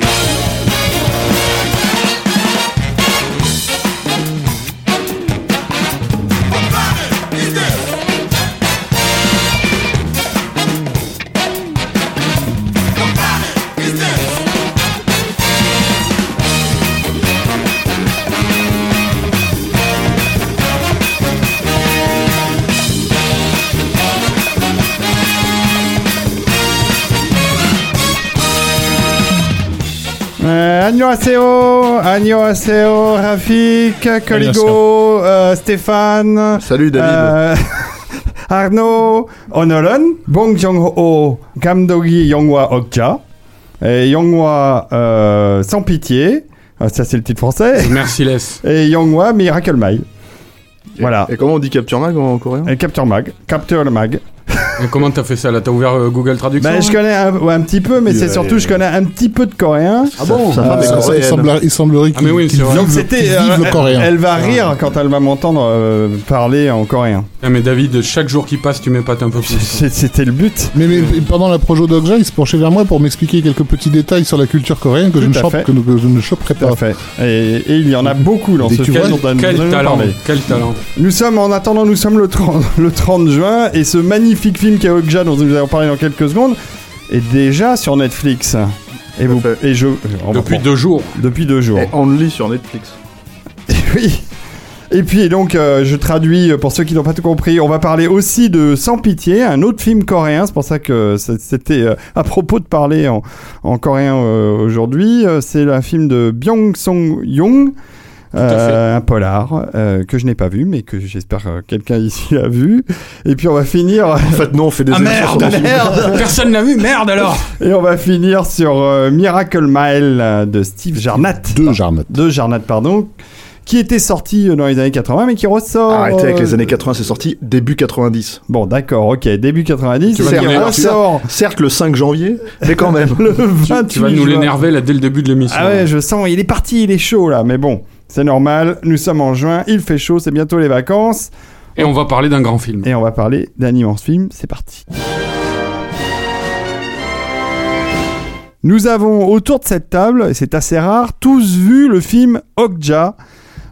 Yeah. Euh, Aseo, Aseo, Rafik, Coligo, euh, Stéphane. Salut David. Euh, Arnaud, Onolon, Bong Jong-ho, Gamdogi Yongwa Okja, et Yongwa euh, Sans Pitié, ah, ça c'est le titre français. Merciless. Et Yongwa Miracle Mai. Voilà. Et comment on dit Capture Mag en coréen? Capture Mag, Capture Mag. Et comment t'as fait ça là? T'as ouvert euh, Google Traduction Ben, je connais un, ouais, un petit peu, mais c'est surtout je connais un petit peu de coréen. Ah bon? Euh, Ça- ça- il, semblerait, il semblerait Ah, mais oui, qu'il vrai. vive, qu'il vive euh, le coréen. elle va rire quand elle va m'entendre euh, parler en coréen. Ah, mais David, chaque jour qui passe, tu m'épates un peu plus. C'était le but. Mais, mais pendant la projo d'Okja, il se penchait vers moi pour m'expliquer quelques petits détails sur la culture coréenne que, je ne, chope- fait. que, que je ne choperai pas. fait. Et, et il y en a beaucoup dans Et ce tu film Quel talent, quel talent. Nous sommes, en attendant, nous sommes le 30, le 30 juin et ce magnifique film qui est Okja dont nous allons parler dans quelques secondes est déjà sur Netflix. Et, vous, fait. et je, on va Depuis deux jours. depuis deux jours. Et Only sur Netflix. oui. Et puis donc, euh, je traduis euh, pour ceux qui n'ont pas tout compris. On va parler aussi de Sans pitié, un autre film coréen. C'est pour ça que c'était euh, à propos de parler en, en coréen euh, aujourd'hui. Euh, C'est un film de Byung Song Young. Euh, un polar euh, que je n'ai pas vu mais que j'espère que quelqu'un ici a vu. Et puis on va finir En fait, non, on fait des Ah merde, merde. Personne l'a vu, merde alors. Et on va finir sur euh, Miracle Mile euh, de Steve Jarnat. Deux Jarnat. de Jarnat pardon. Qui était sorti euh, dans les années 80 mais qui ressort Arrêtez avec euh, les années 80, c'est sorti début 90. Bon, d'accord, ok, début 90, Tu vas nous ressort. Certes, le 5 janvier, mais quand même. le 28 Tu vas nous l'énerver là dès le début de l'émission. Ah ouais, je sens, il est parti, il est chaud là, mais bon, c'est normal, nous sommes en juin, il fait chaud, c'est bientôt les vacances, Et on va parler d'un grand film. et on va parler d'un immense film, c'est parti. Nous avons autour de cette table, et c'est assez rare, tous vu le film Okja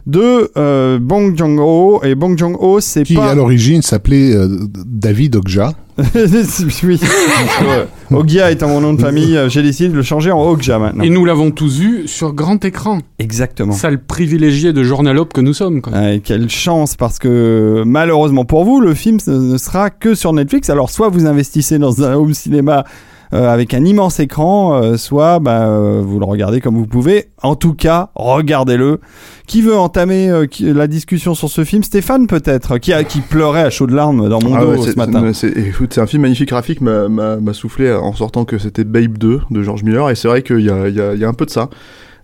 de euh, Bong Joon-ho, et Bong Joon-ho, c'est Qui pas... à l'origine s'appelait euh, David Okja. oui. Ogia étant mon nom de famille, euh, j'ai décidé de le changer en Okja maintenant. Et nous l'avons tous vu sur grand écran. Exactement. Sale privilégié de journalope que nous sommes. Quoi. Euh, quelle chance parce que malheureusement pour vous, le film ne ne sera que sur Netflix. Alors soit vous investissez dans un home cinéma euh, avec un immense écran, euh, soit bah, euh, vous le regardez comme vous pouvez. En tout cas, regardez-le. Qui veut entamer euh, qui- la discussion sur ce film? Stéphane peut-être, qui, a, qui pleurait à chaudes larmes dans mon Ah dos ouais, ce matin. c'est- un film magnifique. Rafik m'a- soufflé en sortant que c'était Babe 2 de George Miller, et c'est vrai qu'il y a, il y a- il y a un peu de ça.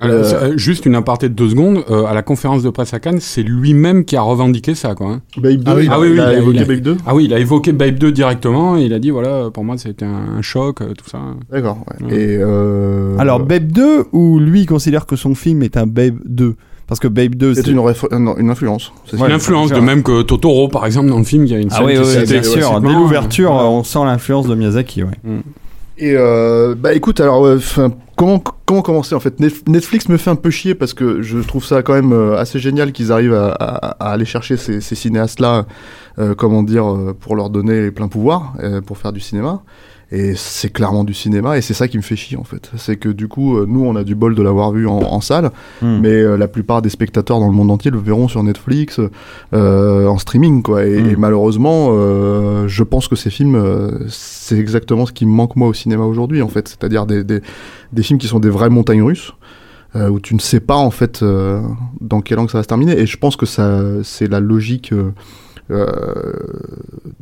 Alors, Euh, euh, juste une aparté de deux secondes. euh, à la conférence de presse à Cannes, c'est lui-même qui a revendiqué ça. Quoi, hein. Babe 2, Ah oui, il a- ah oui, il a il a- évoqué il a- Babe 2 Ah oui, il a évoqué Babe 2 directement. Et il a dit voilà, pour moi c'était un, un choc, tout ça. D'accord, ouais. Ouais. Et euh, Alors Babe 2 ou lui considère que son film est un Babe 2 parce que Babe 2 c'est une, une influence. c'est Ouais, sûr. L'influence, c'est de même que Totoro, par exemple, dans le film, il y a une Ah scène oui, bien sûr. Dès l'ouverture, on sent l'influence de Miyazaki. Ouais. Et euh, bah écoute, alors comment comment commencer en fait Netflix me fait un peu chier parce que je trouve ça quand même euh, assez génial qu'ils arrivent à, aller chercher ces, ces cinéastes là, comment dire, euh, pour leur donner pouvoirs euh, pour faire du cinéma. Et c'est clairement du cinéma et c'est ça qui me fait chier en fait. C'est que du coup, euh, nous on a du bol de l'avoir vu en, en salle, Hmm. mais euh, la plupart des spectateurs dans le monde entier le verront sur Netflix, euh, en streaming quoi. Et, Mm. et malheureusement, euh, je pense que ces films, euh, c'est exactement ce qui me manque moi au cinéma aujourd'hui en fait, c'est-à-dire des, des, des films qui sont des vraies montagnes russes. où tu ne sais pas en fait euh, dans quel angle ça va se terminer et je pense que ça c'est la logique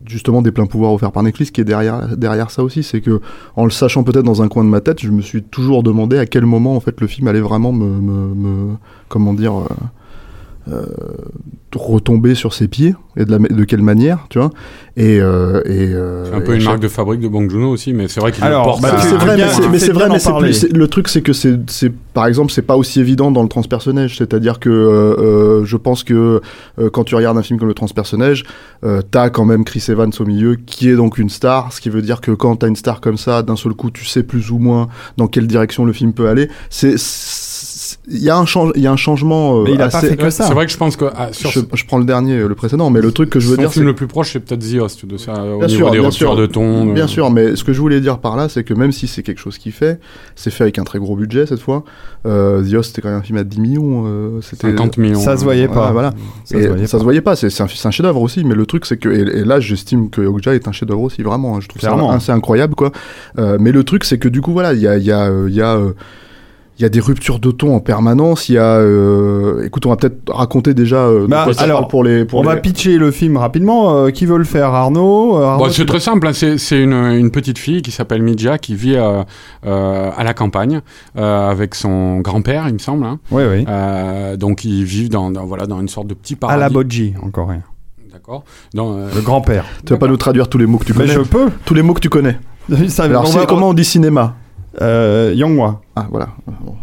justement des pleins pouvoirs offerts par Netflix qui est derrière derrière ça aussi, c'est que en le sachant peut-être dans un coin de ma tête, je me suis toujours demandé à quel moment en fait le film allait vraiment me, me, me- comment dire euh, euh, retomber sur ses pieds et de, la, de quelle manière, tu vois? Et, euh, et euh, C'est un peu et une marque de fabrique de Bong Joon-ho aussi, mais c'est vrai qu'il porte. bah, à- tu- c'est vrai, bien- mais c'est- vrai, d'en mais c'est plus. c'est- Le truc, c'est que c'est, c'est, par exemple, c'est pas aussi évident dans le transpersonnage. C'est-à-dire que euh, euh, je pense que euh, quand tu regardes un film comme le transpersonnage, euh, t'as quand même Chris Evans au milieu, qui est donc une star. Ce qui veut dire que quand t'as une star comme ça, d'un seul coup, tu sais plus ou moins dans quelle direction le film peut aller. C'est- il y a un change, il y a un changement. euh, Mais il a pas assez- fait que ça. C'est vrai que je pense que ah, sur Je, je prends le dernier, euh, le précédent, mais le truc que je veux son dire, c'est film le plus proche, c'est peut-être The Host, de ça, au Bien niveau sûr, des sûr. de ton. Bien euh, sûr, mais ce que je voulais dire par là, c'est que même si c'est quelque chose qui fait, c'est fait avec un très gros budget cette fois. Euh, The Host, c'était quand même un film à 10 millions. euh, c'était 50 millions. Ça se voyait pas. voilà. Ça et se voyait ça pas. se voyait pas. C'est c'est un, chef-d'œuvre aussi, mais le truc c'est que et, et là, j'estime que Okja est un chef-d'œuvre aussi, vraiment. hein, je trouve Clairement. ça assez incroyable, quoi. Euh, mais le truc c'est que du coup, voilà, il y a, il y a, il y a il y a des ruptures de ton en permanence. Il y a, euh, écoute, on va peut-être raconter déjà. euh, Bah, quoi ça alors, parle pour les, pour On les... va pitcher le film rapidement. Euh, qui veut le faire Arnaud, Euh, Arnaud, Bon, c'est très simple, hein, c'est une, une petite fille qui s'appelle Midja qui vit euh, euh, à la campagne euh, avec son grand-père, il me semble. hein. Oui, oui. Euh, donc ils vivent dans, dans- voilà, dans une sorte de petit À paradis. la Bodji, encore rien. D'accord. Dans, euh, Le grand-père. Tu vas pas nous traduire tous les mots que tu Mais connais. je peux. Tous les mots que tu connais. Ça, Alors, on va- comment on dit cinéma? Euh, Yongwa. Ah, voilà. Bon.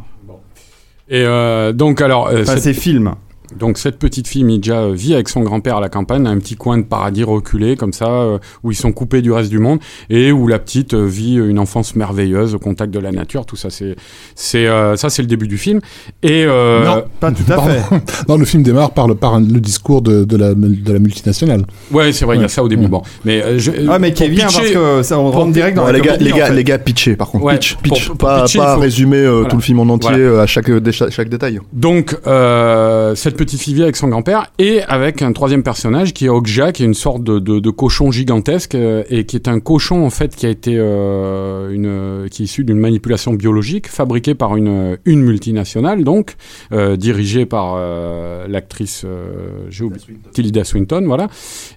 Et euh, donc alors, euh, Enfin, cette, c'est film. Donc cette petite fille Midja euh, vit avec son grand-père à la campagne, un petit coin de paradis reculé comme ça, euh, où ils sont coupés du reste du monde et où la petite euh, vit une enfance merveilleuse au contact de la nature. Tout ça, c'est c'est euh, ça, c'est le début du film. Et euh, Non. Pas tout à Pardon. fait. Non, le film démarre par le, par un- le discours de, de, la, de la multinationale. ouais, c'est vrai, il y a Ouais. ça au début. Ouais. Bon, mais euh, je, Ah, mais qui est bien parce que ça, on rentre direct dans la les gars, les en gars, fait. les gars, pitcher par contre. Ouais, pitch, pour- pitch. pour pas pitcher, pas faut- résumer euh, Voilà. tout le film en entier Voilà. euh, à chaque, dé- chaque, chaque détail. Donc, euh, cette petite fille vit avec son grand-père et avec un troisième personnage qui est Okja, qui est une sorte de, de, de cochon gigantesque euh, et qui est un cochon en fait qui a été euh, une, qui est issu d'une manipulation biologique fabriquée par une, une multinationale, donc euh, dirigée par euh, l'actrice euh, j'ai oublié, Tilda Swinton, voilà.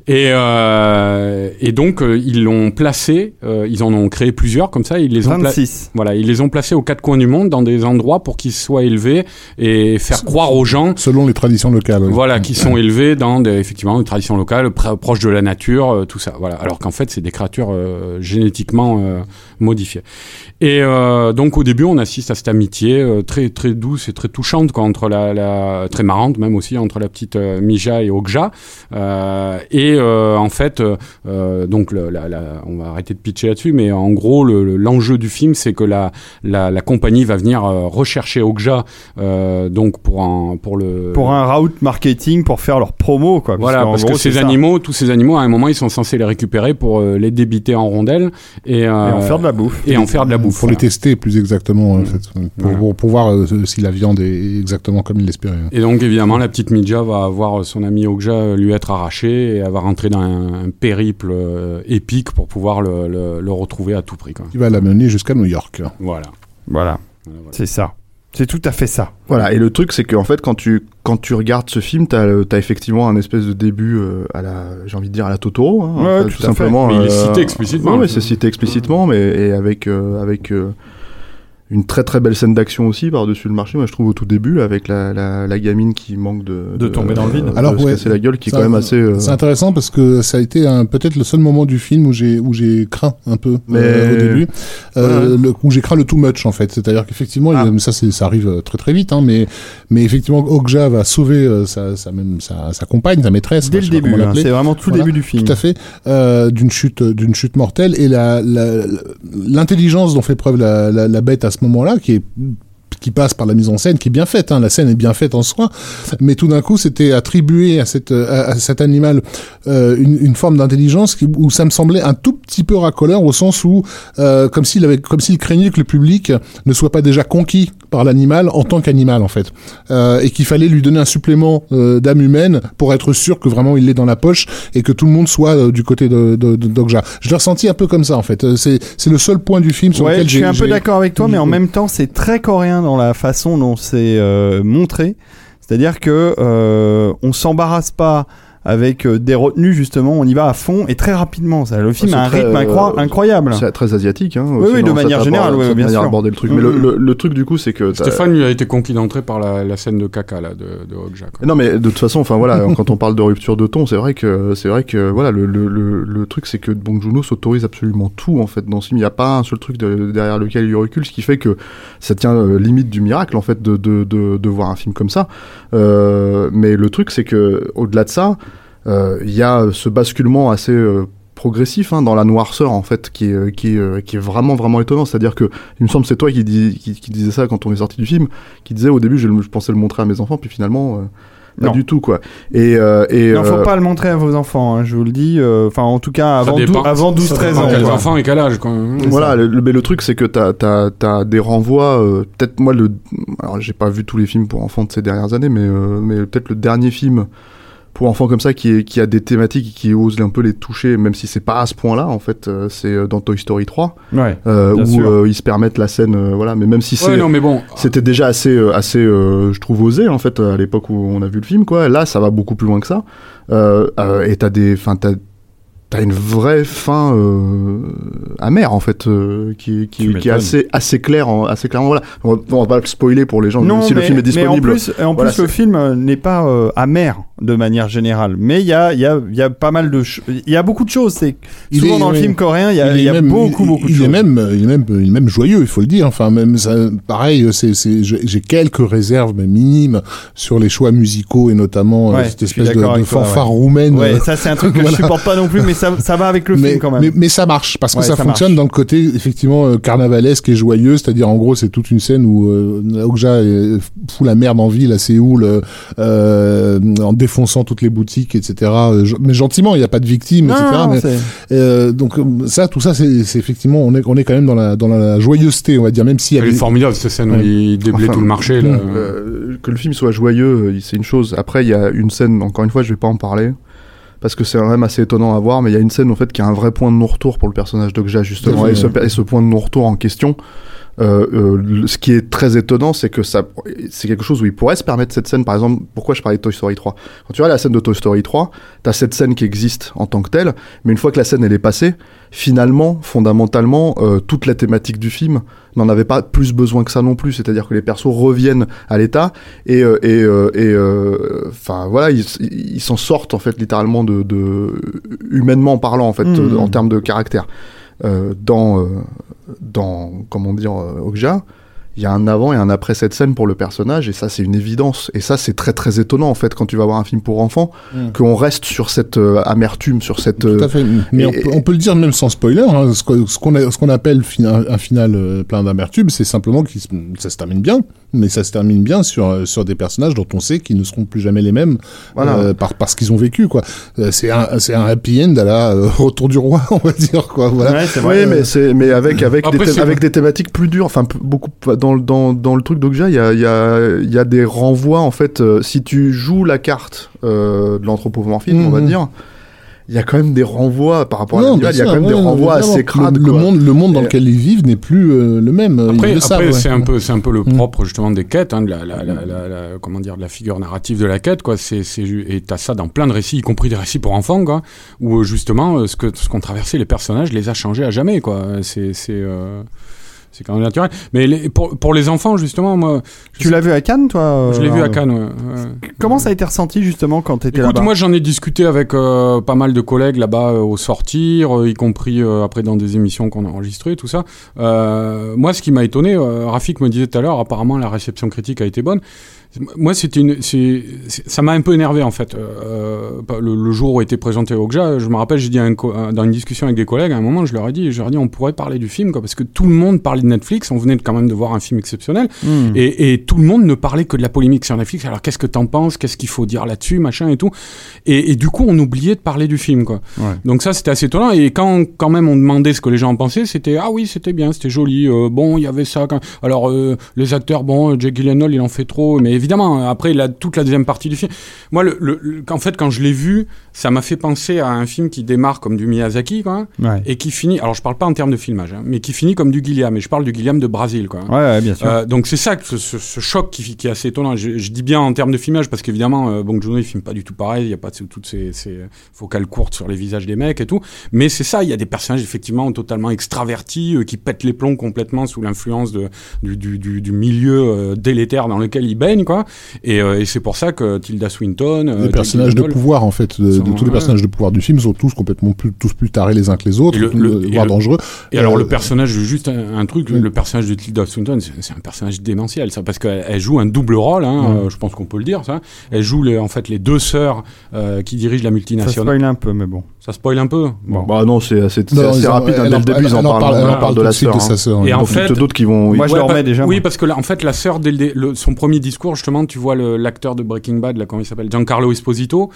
Et, euh, et donc euh, ils l'ont placé, euh, ils en ont créé plusieurs comme ça, ils les ont pla- 26. voilà, ils les ont placés aux quatre coins du monde dans des endroits pour qu'ils soient élevés et faire croire aux gens Selon les traditions locales. oui. voilà, qui sont élevés dans des, effectivement des traditions locales, pr- proches de la nature, euh, tout ça. Voilà. Alors qu'en fait, c'est des créatures euh, génétiquement euh, modifiées. Et euh, donc au début, on assiste à cette amitié euh, très très douce et très touchante, quoi, entre la, la très marrante même aussi entre la petite euh, Mija et Okja. Euh, et euh, en fait, donc le- la, la- on va arrêter de pitcher là-dessus, mais en gros, le- le- l'enjeu du film, c'est que la, la, la compagnie va venir rechercher Okja, euh, donc pour un pour le Pour un route marketing pour faire leur promo, quoi. voilà, qu'en parce gros, que ces animaux, tous ces animaux, à un moment, ils sont censés les récupérer pour euh, les débiter en rondelles et, euh, Et en faire de la bouffe. et en faire de la bouffe. Pour les voilà. tester plus exactement, en fait, pour, Voilà. pour, pour voir euh, si la viande est exactement comme il l'espérait. Et donc, évidemment, la petite Midja va voir son ami Okja lui être arraché et elle va rentrer dans un, un périple euh, épique pour pouvoir le, le- le retrouver à tout prix. Quoi. Il va l'amener jusqu'à New York. Voilà. Voilà. Voilà, voilà. C'est ça. C'est tout à fait ça. Voilà, et le truc, c'est qu'en fait, quand tu, quand tu regardes ce film, t'as, le- t'as effectivement un espèce de début euh, à la, j'ai envie de dire, à la Totoro. Hein, Ouais, en fait, tout simplement. Mais il est euh, cité explicitement, ouais, c'est cité explicitement, mais et avec, euh, avec euh, une très très belle scène d'action aussi par-dessus le marché, moi je trouve au tout début, avec la, la, la gamine qui manque de, De tomber dans le vide. de Alors, se ouais, casser la gueule, qui est quand même assez. euh, C'est intéressant parce que ça a été un- peut-être le seul moment du film où j'ai où j'ai craint un peu Mais- euh, au début, euh, Ouais. le, où j'ai craint le too much en fait. C'est-à-dire qu'effectivement, Ah. ça c'est ça arrive très très vite, hein, mais mais effectivement, Okja va sauver euh, sa, sa même sa, sa compagne, sa maîtresse, Dès le début. hein. C'est vraiment tout le Voilà, début du film. Tout à fait, euh, d'une chute, d'une chute mortelle et la, la- l'intelligence dont fait preuve la, la, la bête à ce moment-là, qui est qui passe par la mise en scène, qui est bien faite. Hein, la scène est bien faite en soi, mais tout d'un coup, c'était attribué à, cette, à, à cet animal euh, une, une forme d'intelligence qui- où ça me semblait un tout petit peu racoleur, au sens où, euh, comme s'il avait, comme s'il craignait que le public ne soit pas déjà conquis par l'animal en tant qu'animal, en fait, euh, et qu'il fallait lui donner un supplément euh, d'âme humaine pour être sûr que vraiment il l'est dans la poche et que tout le monde soit euh, du côté de, de, de Dogja. Je l'ai ressenti un peu comme ça, en fait. Euh, C'est, c'est le seul point du film sur Ouais, lequel je suis un peu d'accord avec toi, mais en même temps, c'est très coréen dans la façon dont c'est euh, montré. C'est-à-dire que euh, on s'embarrasse pas avec euh, des retenues justement. On y va à fond et très rapidement. Ça, le film c'est a un très, rythme incro- euh, incroyable. C'est très asiatique. Hein, Oui, oui, de manière générale, oui, bien manière sûr. d'aborder le truc. Mais le, le, le truc du coup, c'est que Stéphane lui a été conquis d'entrée par la, la scène de caca là de, de. Non mais de toute façon, enfin voilà, quand on parle de rupture de ton, c'est vrai que c'est vrai que voilà le, le, le, le truc c'est que Bong Joon-ho s'autorise absolument tout en fait dans ce film. Il n'y a pas un seul truc de- derrière lequel il recule, ce qui fait que ça tient euh, limite du miracle en fait de de, de, de voir un film comme ça. Euh, mais le truc c'est que au-delà de ça, il y a ce basculement assez euh, progressif hein, dans la noirceur en fait qui est, euh, qui est, euh, qui est vraiment vraiment étonnant c'est à dire que il me semble que c'est toi qui, dis, qui, qui disais ça quand on est sorti du film qui disait au début je, pensais le montrer à mes enfants puis finalement euh, pas Non. du tout quoi et, euh, et Non, faut euh, pas le montrer à vos enfants, hein, je vous le dis. euh, Enfin, en tout cas, avant, dépend. dou- avant 12-13 Dépend ans. quels quoi. enfants et quel âge, quoi. voilà le, le- mais le truc c'est que t'as as, as des renvois euh, peut-être moi le alors j'ai pas vu tous les films pour enfants de ces dernières années mais euh, mais peut-être le dernier film pour enfants comme ça qui, est, qui a des thématiques et qui ose un peu les toucher même si c'est pas à ce point là en fait euh, c'est euh, dans Toy Story 3 Ouais. euh, où euh, ils se permettent la scène euh, voilà mais même si c'est Ouais, non, mais bon. c'était déjà assez euh, assez euh, je trouve osé en fait à l'époque où on a vu le film quoi là ça va beaucoup plus loin que ça euh, euh, et t'as des enfin t'as une vraie fin euh, amère en fait euh, qui, qui, qui est assez assez claire en- assez clairement voilà on va, on va pas le spoiler pour les gens Non, si mais, le film est disponible Mais en plus, en voilà, plus le film euh, n'est pas euh, amer de manière générale. Mais il y a, il y, a, il y a pas mal de... Il y a beaucoup de choses. C'est Souvent est- dans le film coréen, il y a, Il est il y a même- beaucoup, il- beaucoup de il choses. est même, il est même, il est même joyeux, il faut le dire. Enfin, même ça, pareil, c'est, c'est, j'ai quelques réserves mais minimes sur les choix musicaux et notamment euh, Ouais, cette espèce de, de fanfare roumaine. Ouais, ça c'est un truc que Voilà. je supporte pas non plus, mais ça, ça va avec le mais, film quand même. mais, mais ça marche parce que Ouais, ça, ça fonctionne marche. dans le côté effectivement euh, carnavalesque et joyeux, c'est-à-dire en gros c'est toute une scène où euh, Okja euh, fout la merde en ville à Séoul euh, euh, en défonçant toutes les boutiques, etc. Mais gentiment, il n'y a pas de victimes, Non, etc. non, mais, c'est- euh, donc ça, tout ça, c'est effectivement on est on est quand même dans la dans la joyeuseté, on va dire, même Elle est formidable cette scène où Ouais. il déblaye Enfin, tout le marché. Là. Euh, que le film soit joyeux, c'est une chose. Après, il y a une scène, encore une fois, je vais pas en parler, parce que c'est quand même assez étonnant à voir, mais il y a une scène, en fait, qui a un vrai point de non-retour pour le personnage d'Okja, justement. Et ce, et ce point de non-retour en question, ce qui est très étonnant, c'est que ça, c'est quelque chose où il pourrait se permettre cette scène, par exemple, pourquoi je parlais de Toy Story 3 Quand tu vois la scène de Toy Story 3, t'as cette scène qui existe en tant que telle, mais une fois que la scène, elle est passée, finalement, fondamentalement, euh, toute la thématique du film n'en avait pas plus besoin que ça non plus. C'est-à-dire que les persos reviennent à l'état et euh, et euh, et euh, enfin voilà, ils s'en sortent en fait littéralement de, de humainement parlant en fait euh, en termes de caractère. Euh, dans euh, dans comment dire euh, Okja, il y a un avant et un après cette scène pour le personnage et ça c'est une évidence et ça c'est très très étonnant en fait quand tu vas voir un film pour enfants Mm. qu'on reste sur cette euh, amertume sur cette Tout euh, à fait. Mais et- on, peut, on peut le dire même sans spoiler. Hein, ce qu'on ce qu'on appelle un, final euh, plein d'amertume, c'est simplement que ça se termine bien, mais ça se termine bien sur euh, sur des personnages dont on sait qu'ils ne seront plus jamais les mêmes Voilà. euh, par, parce qu'ils ont vécu quoi. Euh, c'est un c'est un happy end à la euh, retour du roi, on va dire quoi. Voilà. Ouais, c'est Oui, vrai. mais c'est mais avec avec Après, des avec des thématiques plus dures. Enfin, beaucoup dans dans dans le truc d'Okja, il y a il y a il y a des renvois en fait. euh, si tu joues la carte euh, de l'anthropomorphisme, on va Mhm. dire, il y a quand même des renvois par rapport à Non, l'animal. Il y a quand même des renvois assez crades. Le, monde le monde dans Et- lequel ils vivent n'est plus euh, le même. Après, c'est un peu, c'est un peu le Mm. propre justement des quêtes, hein, de la, la, la, la- la- comment dire, de la figure narrative de la quête, quoi. C'est, c'est, et t'as ça dans plein de récits, y compris des récits pour enfants, quoi, où justement ce que ce qu'ont traversé les personnages les a changés à jamais, quoi. C'est, c'est, euh, c'est quand même naturel. Mais les- pour, pour les enfants, justement, moi, Tu l'as vu à Cannes, toi je l'ai euh, vu à Cannes. ouais, ouais. Comment ça a été ressenti justement quand t'étais Écoute, là-bas moi j'en ai discuté avec euh, pas mal de collègues là-bas euh, au sortir, euh, y compris euh, après dans des émissions qu'on a enregistrées, tout ça. Euh, moi, ce qui m'a étonné, euh, Rafik me disait tout à l'heure, apparemment la réception critique a été bonne. Moi, c'était une, c'est, c'est- ça m'a un peu énervé en fait. Euh, euh, le, le jour où a été présenté Okja, je me rappelle, j'ai dit un euh, dans une discussion avec des collègues, à un moment, je leur ai dit, je leur ai dit, on pourrait parler du film, quoi, parce que tout le monde parlait de Netflix, on venait quand même de voir un film exceptionnel. Hmm. Et, et tout le monde ne parlait que de la polémique sur Netflix. Alors qu'est-ce que t'en penses? Qu'est-ce qu'il faut dire là-dessus? Machin et tout. Et, et du coup, on oubliait de parler du film, quoi. Ouais. Donc ça, c'était assez étonnant. Et quand, quand même, on demandait ce que les gens en pensaient, c'était ah oui, c'était bien, c'était joli. euh, bon, il y avait ça. Quand... Alors euh, les acteurs, bon, Jake Gyllenhaal, il en fait trop. Mais évidemment, après la, toute la deuxième partie du film, moi, le- en fait, quand je l'ai vu, ça m'a fait penser à un film qui démarre comme du Miyazaki, quoi, Ouais. et qui finit. Alors, je parle pas en termes de filmage, hein, mais qui finit comme du Gilliam. Et je parle du Gilliam de Brésil, quoi. Ouais, ouais, bien sûr. Euh, donc c'est ça, ce, ce- ce choc qui, qui est assez étonnant. Je, je dis bien en termes de filmage parce qu'évidemment, euh, Bong Joon-ho il filme pas du tout pareil. Il y a pas toutes ces, ces focales courtes sur les visages des mecs et tout. Mais c'est ça, il y a des personnages effectivement totalement extravertis euh, qui pètent les plombs complètement sous l'influence de du, du, du, du milieu euh, délétère dans lequel ils baignent quoi. Et, euh, et c'est pour ça que Tilda Swinton, euh, les Jake personnages de pouvoir en fait, de, de tous les personnages de pouvoir du film sont tous complètement plus, tous plus tarés les uns que les autres, le- le- euh, voire dangereux. Et alors Euh, le personnage, juste un, un truc, oui. le personnage de Tilda Swinton, c'est c'est un personnage démentiel, ça, parce qu'elle elle joue un double rôle, hein, euh, je pense qu'on peut le dire, ça. Elle joue les, en fait les deux sœurs euh, qui dirigent la Ça multinationale. spoil un peu, mais bon. Ça spoil un peu? Bon. Bah non, c'est assez, assez ils en- rapide. hein, Dès le début, ils en parlent, de la de suite sœur. de sa hein. sœur. Et Il y en fait- d'autres qui vont. Moi, je Ouais, le bah, remets déjà. Oui, parce que là, en fait, la sœur, dès son premier discours, justement, tu vois l'acteur de Breaking Bad, là, comment il s'appelle, Giancarlo Esposito,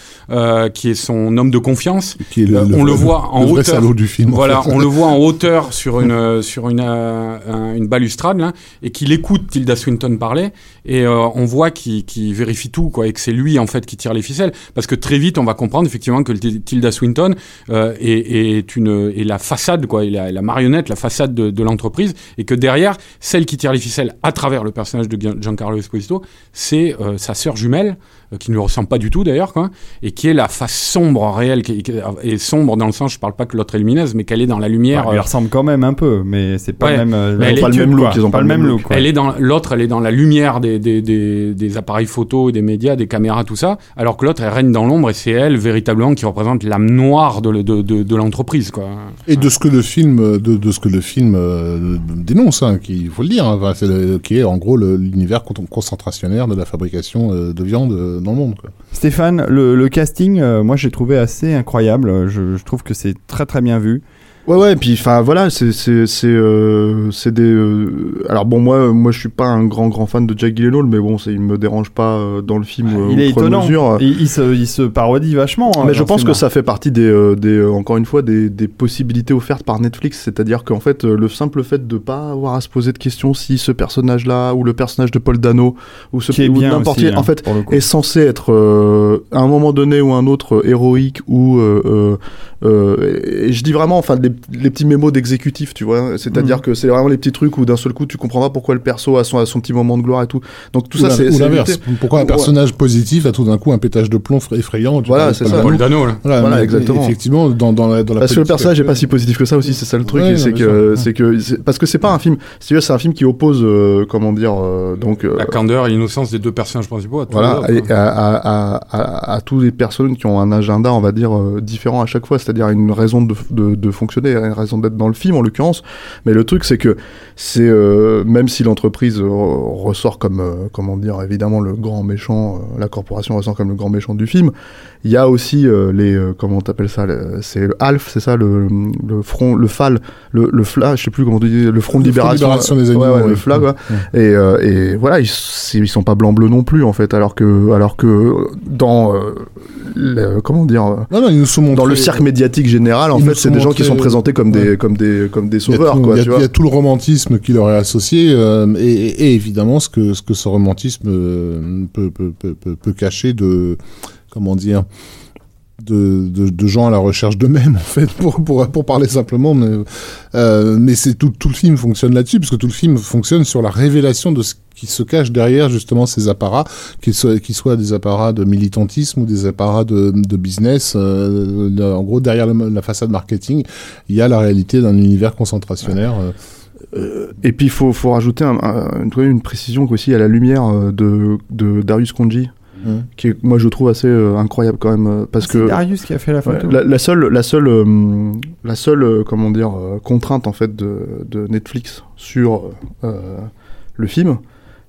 qui est son homme de confiance. qui est le, Euh, le- on le voit en le hauteur. du film. en Voilà, fait. on le voit en hauteur sur une euh, sur une euh, un- une balustrade là, et qu'il écoute Tilda Swinton parler et euh, on voit qu'il vérifie tout quoi et que c'est lui en fait qui tire les ficelles parce que très vite on va comprendre effectivement que Til- Tilda Swinton euh, est, est une est la façade quoi, est la, la marionnette, la façade de, de l'entreprise et que derrière celle qui tire les ficelles à travers le personnage de Gian- Giancarlo Esposito, c'est sa sœur jumelle qui ne lui ressemble pas du tout d'ailleurs quoi et qui est la face sombre réelle qui, qui- et sombre dans le sens je parle pas que l'autre est lumineuse mais qu'elle est dans la lumière Ouais, elle euh, ressemble quand même un peu, mais c'est pas Ouais. même. euh, Mais pas le même look, quoi. ils ont pas le même look. quoi. Elle est dans l'autre, elle est dans la lumière des, des, des, des appareils photo, des médias, des caméras, tout ça, alors que l'autre elle règne dans l'ombre et c'est elle véritablement qui représente l'âme noire de, le- de, de, de l'entreprise quoi. Et de ce que le film, de, de ce que le film euh, dénonce, hein, faut le dire, hein, enfin, c'est le- qui est en gros l'univers con- concentrationnaire de la fabrication euh, de viande dans le monde. Quoi. Stéphane, le, le casting, euh, j'ai trouvé assez incroyable. Je trouve que c'est très très bien vu. Ouais, ouais, et puis enfin voilà, c'est c'est c'est euh, c'est des. euh, alors bon, moi moi je suis pas un grand grand fan de Jack Gyllenhaal, mais bon, il me dérange pas euh, dans le film. euh, il est étonnant. mesure. Il, il se, il se parodie vachement. hein, Mais je pense que ça fait partie des, euh, des euh, encore une fois des, des possibilités offertes par Netflix, c'est-à-dire qu'en fait le simple fait de pas avoir à se poser de questions si ce personnage-là ou le personnage de Paul Dano ou ce Qui est ou n'importe qui, hein, en fait est censé être euh, à un moment donné ou un autre héroïque ou euh, euh, euh, et je dis vraiment enfin les, les petits mémos d'exécutif tu vois c'est-à-dire Mhm. que c'est vraiment les petits trucs où d'un seul coup tu comprends pas pourquoi le perso a son, a son petit moment de gloire et tout donc tout Ou ça c'est ou c'est l'inverse. Pourquoi un Ouais. personnage positif a tout d'un coup un pétage de plomb fr- effrayant tu Voilà, c'est ça. Paul Dano là. Voilà, Voilà, mais exactement. Effectivement, dans, dans la, dans la parce que le personnage est pas si positif que ça aussi c'est ça le truc Ouais, c'est que c'est que parce que c'est pas un film si tu veux c'est un film qui oppose euh, comment dire euh, donc euh, La candeur et l'innocence des deux personnages principaux. à tous Voilà, à, à, à, à, à toutes les personnes qui ont un agenda, on va dire, euh, différent à chaque fois, c'est-à-dire une raison de, de, de fonctionner, une raison d'être dans le film en l'occurrence. Mais le truc, c'est que c'est euh, même si l'entreprise ressort comme, euh, comment dire, évidemment le grand méchant, euh, la corporation ressort comme le grand méchant du film, il y a aussi les, comment t'appelles ça, c'est le Alf, c'est ça, le, le front, le FAL, le, le FLA, je sais plus comment tu dis, le Front de libération, libération des Ouais, animaux, ouais, le. FLA, quoi. Et, et voilà, ils, ils sont pas blanc bleu non plus en fait, alors que alors que dans le- comment dire Non, non, ils nous sont montrés- dans le cirque médiatique général, en fait, c'est des gens qui sont présentés comme des Ouais. comme des comme des Il y a sauveurs il y a- y tout le romantisme qui leur est associé euh, et, et évidemment ce que ce que ce romantisme euh, peut, peut, peut cacher de comment dire de, de, de gens à la recherche d'eux-mêmes en fait pour, pour pour parler simplement mais euh, mais c'est tout tout le film fonctionne là-dessus parce que tout le film fonctionne sur la révélation de ce qui se cache derrière justement ces apparats qu'ils soient qu'ils soient des apparats de militantisme ou des apparats de, de business euh, en gros derrière la façade marketing il y a la réalité d'un univers concentrationnaire euh, Et puis il faut faut rajouter un, un- une, précision aussi à la lumière euh, de de Darius Konji, Qui est moi je trouve assez euh, incroyable quand même euh, parce C'est que Darius qui a fait la Ouais, photo. la, la seule, la seule, euh, la seule, euh, comment dire, euh, contrainte en fait de, de Netflix sur euh, le film,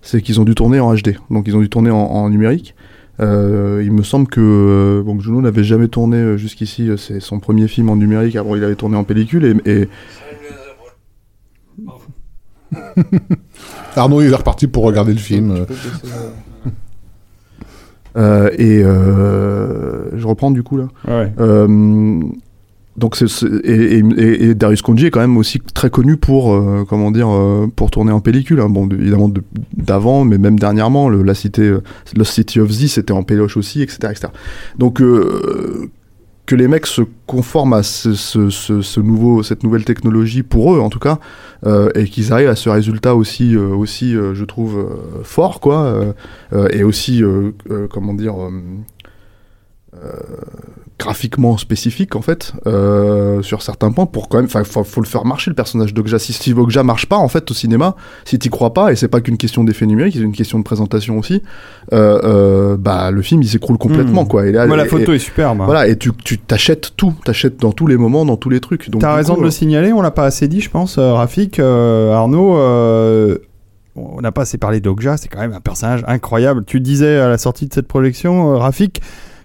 c'est qu'ils ont dû tourner en HD. Donc ils ont dû tourner en, en numérique. Euh, il me semble que euh, bon, Juno n'avait jamais tourné euh, jusqu'ici. euh, C'est son premier film en numérique. Avant, il avait tourné en pellicule et, et Arnaud il est reparti pour regarder le film euh, et euh, je reprends du coup là. Ouais. Euh, donc c'est- et, et, et Darius Konji est quand même aussi très connu pour comment dire pour tourner en pellicule hein. bon de- évidemment de- d'avant mais même dernièrement le, la cité Lost City of Z c'était en péloche aussi etc etc donc que les mecs se conforment à ce, nouveau, cette nouvelle technologie pour eux en tout cas, euh, et qu'ils arrivent à ce résultat aussi, euh, aussi euh, je trouve, fort, quoi, et aussi, comment dire, graphiquement spécifique en fait, euh, sur certains points, pour quand même, enfin, faut, faut le faire marcher le personnage d'Okja. Si Steve Okja marche pas en fait au cinéma, si t'y crois pas, et c'est pas qu'une question d'effet numérique, c'est une question de présentation aussi, euh, euh, bah le film il s'écroule complètement Hmm. quoi. Et là, Moi, la et- photo est superbe. voilà, et tu tu t'achètes tout, t'achètes dans tous les moments, dans tous les trucs. Donc T'as raison coup, de le signaler, on l'a pas assez dit, je pense, euh, Rafik, euh, Arnaud. euh, on n'a pas assez parlé d'Okja, c'est quand même un personnage incroyable. Tu disais à la sortie de cette projection, euh, Rafik,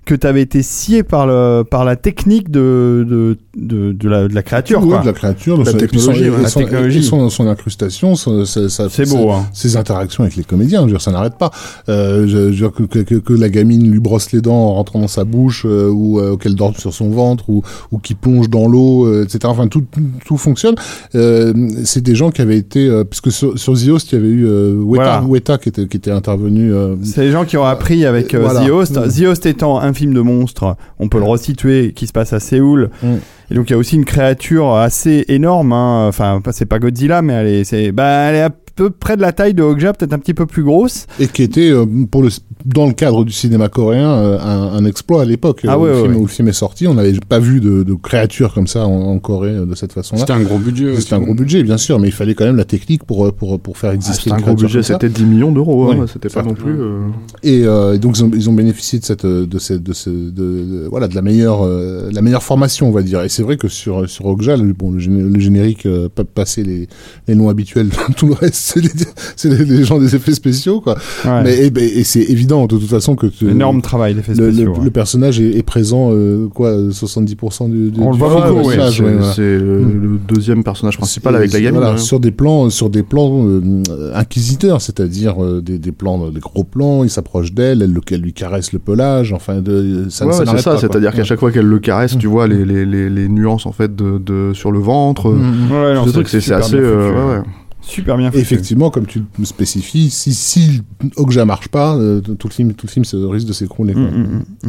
que tu avais été scié par, le, par la technique de, de, de, de la, de la créature. Quoi. de la créature, de La son- technologie, et ouais. son, La son- technologie. son, son incrustation, son- sa- sa- C'est sa- beau. Hein. ses interactions avec les comédiens, je veux dire, ça n'arrête pas. Euh, je, je veux dire que, que, la gamine lui brosse les dents en rentrant dans sa bouche, euh, ou euh, qu'elle dort sur son ventre, ou, ou qu'il plonge dans l'eau, euh, etc. Enfin, tout, tout, tout fonctionne. Euh, c'est des gens qui avaient été, euh, puisque sur, sur The Host, il y avait eu euh, Weta, Voilà. Weta qui était, qui était intervenu. euh, C'est les gens qui ont appris avec euh, Voilà. The Host. Mm. The Host étant un film de monstre, on peut le resituer, qui se passe à Séoul. Mm. Et donc il y a aussi une créature assez énorme. hein. Enfin, c'est pas Godzilla, mais elle est, c'est, bah, elle est à peu près de la taille de Okja, peut-être un petit peu plus grosse. et qui était euh, pour le dans le cadre du cinéma coréen euh, un, un exploit à l'époque Ah euh, ouais, où, le ouais, film, ouais. où le film est sorti on n'avait pas vu de, de créatures comme ça en, en Corée de cette façon-là C'était un gros budget. c'était un gros budget bien sûr mais il fallait quand même la technique pour pour pour faire Ah, exister c'était une un gros créature budget, c'était 10 millions d'euros, hein, c'était pas non plus. euh, et euh, donc ils ont, ils ont bénéficié de cette de cette de, ce, de, de- voilà de la meilleure euh, la meilleure formation on va dire et c'est vrai que sur sur Okja le, bon le, géné- le générique euh, pas passer les les noms habituels tout le reste c'est les, les, gens des effets spéciaux quoi Ouais. mais et, ben, et c'est évident de toute façon que tu- Énorme travail d'effets le, spéciaux. le- ouais. le personnage est, est présent euh, quoi euh, 70% du, du On le voit beaucoup, c'est ouais, voilà. c'est le, le deuxième personnage principal avec la gamine. voilà, hein. sur des plans sur des plans euh, inquisiteurs c'est-à-dire euh, des, des plans des gros plans il s'approche d'elle elle, le- elle lui caresse le pelage enfin de, ça, c'est n'arrête ça, c'est-à-dire qu'à chaque fois qu'elle le caresse, tu Mm. vois les, les, les, les nuances en fait de, de sur le ventre. Mm. Ouais, c'est assez. euh, ouais, ouais. Super bien fait. effectivement, comme tu le spécifies, si, si Okja marche pas, euh, tout le film, tout le film risque de s'écrouler. quoi.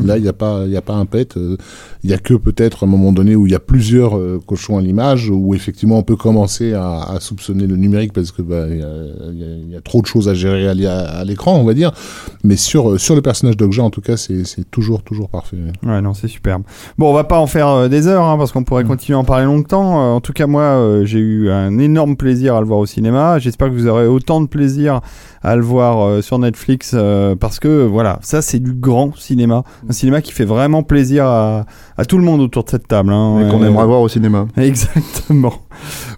Là, il n'y a pas, y a pas un pet. euh, Il y a que peut-être un moment donné où il y a plusieurs euh, cochons à l'image, où effectivement on peut commencer à, à soupçonner le numérique parce que bah, y, a, il y a- il y a trop de choses à gérer à, l'é- à l'écran, on va dire. Mais sur euh, sur le personnage d'Okja, en tout cas, c'est toujours toujours parfait. Ouais, non, c'est superbe. Bon, on va pas en faire euh, des heures, hein, parce qu'on pourrait continuer à en parler longtemps. Euh, en tout cas, moi, euh, j'ai eu un énorme plaisir à le voir au cinéma. J'espère que vous aurez autant de plaisir à le voir euh, sur Netflix, euh, parce que voilà, ça, c'est du grand cinéma. Un cinéma qui fait vraiment plaisir à, à tout le monde autour de cette table. Hein, Et qu'on Euh, aimerait voir au cinéma. Exactement.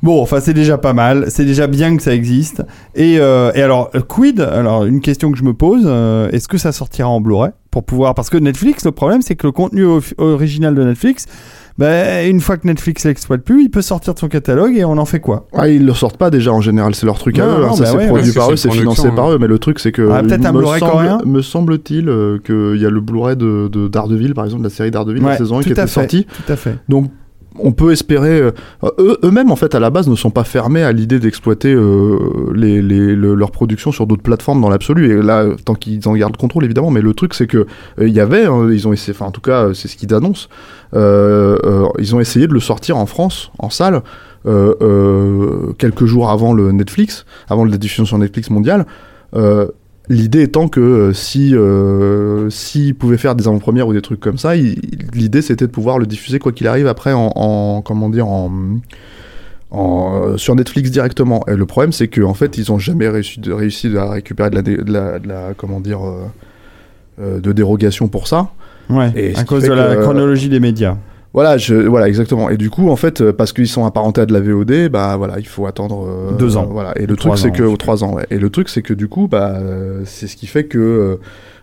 Bon, enfin, c'est déjà pas mal. C'est déjà bien que ça existe. Et, euh, et alors, quid Alors, une question que je me pose euh, est-ce que ça sortira en Blu-ray pour pouvoir Parce que Netflix, le problème, c'est que le contenu original de Netflix, ben, une fois que Netflix l'exploite plus, il peut sortir de son catalogue et on en fait quoi? Ah, ils le sortent pas déjà en général, c'est leur truc à Non, eux. hein. Ça bah c'est ouais, produit par eux, c'est financé hein. par eux. Mais le truc c'est que Ah, peut-être il un Blu-ray coréen Me semble-t-il euh, qu'il y a le Blu-ray de, de Daredevil par exemple, de la série Daredevil la saison 1 qui était sortie. Tout à fait. Donc on peut espérer. euh, eux- Eux-mêmes, en fait, à la base, ne sont pas fermés à l'idée d'exploiter euh, les, les, le- leur production sur d'autres plateformes dans l'absolu. Et là, tant qu'ils en gardent contrôle, évidemment. Mais le truc, c'est que euh, il y avait, hein, ils ont essayé, en tout cas, c'est ce qu'ils annoncent. euh, euh, ils ont essayé de le sortir en France, en salle, euh, euh, quelques jours avant le Netflix, avant la diffusion sur Netflix mondiale. L'idée étant que euh, si euh, s'ils pouvaient faire des avant-premières ou des trucs comme ça, l'idée c'était de pouvoir le diffuser quoi qu'il arrive après en, en- comment dire en, en, euh, sur Netflix directement. Et le problème c'est que en fait ils ont jamais réussi, de, réussi à récupérer de la, dé- de la, de la- comment dire euh, de dérogation pour ça. Ouais, Et à cause de la que- chronologie des médias. Voilà, je, voilà exactement. Et du coup en fait euh, parce qu'ils sont apparentés à de la VOD, bah voilà il faut attendre euh, Deux ans. Voilà. Et le truc c'est que trois ans. Ouais. Et le truc c'est que du coup bah euh, c'est ce qui fait que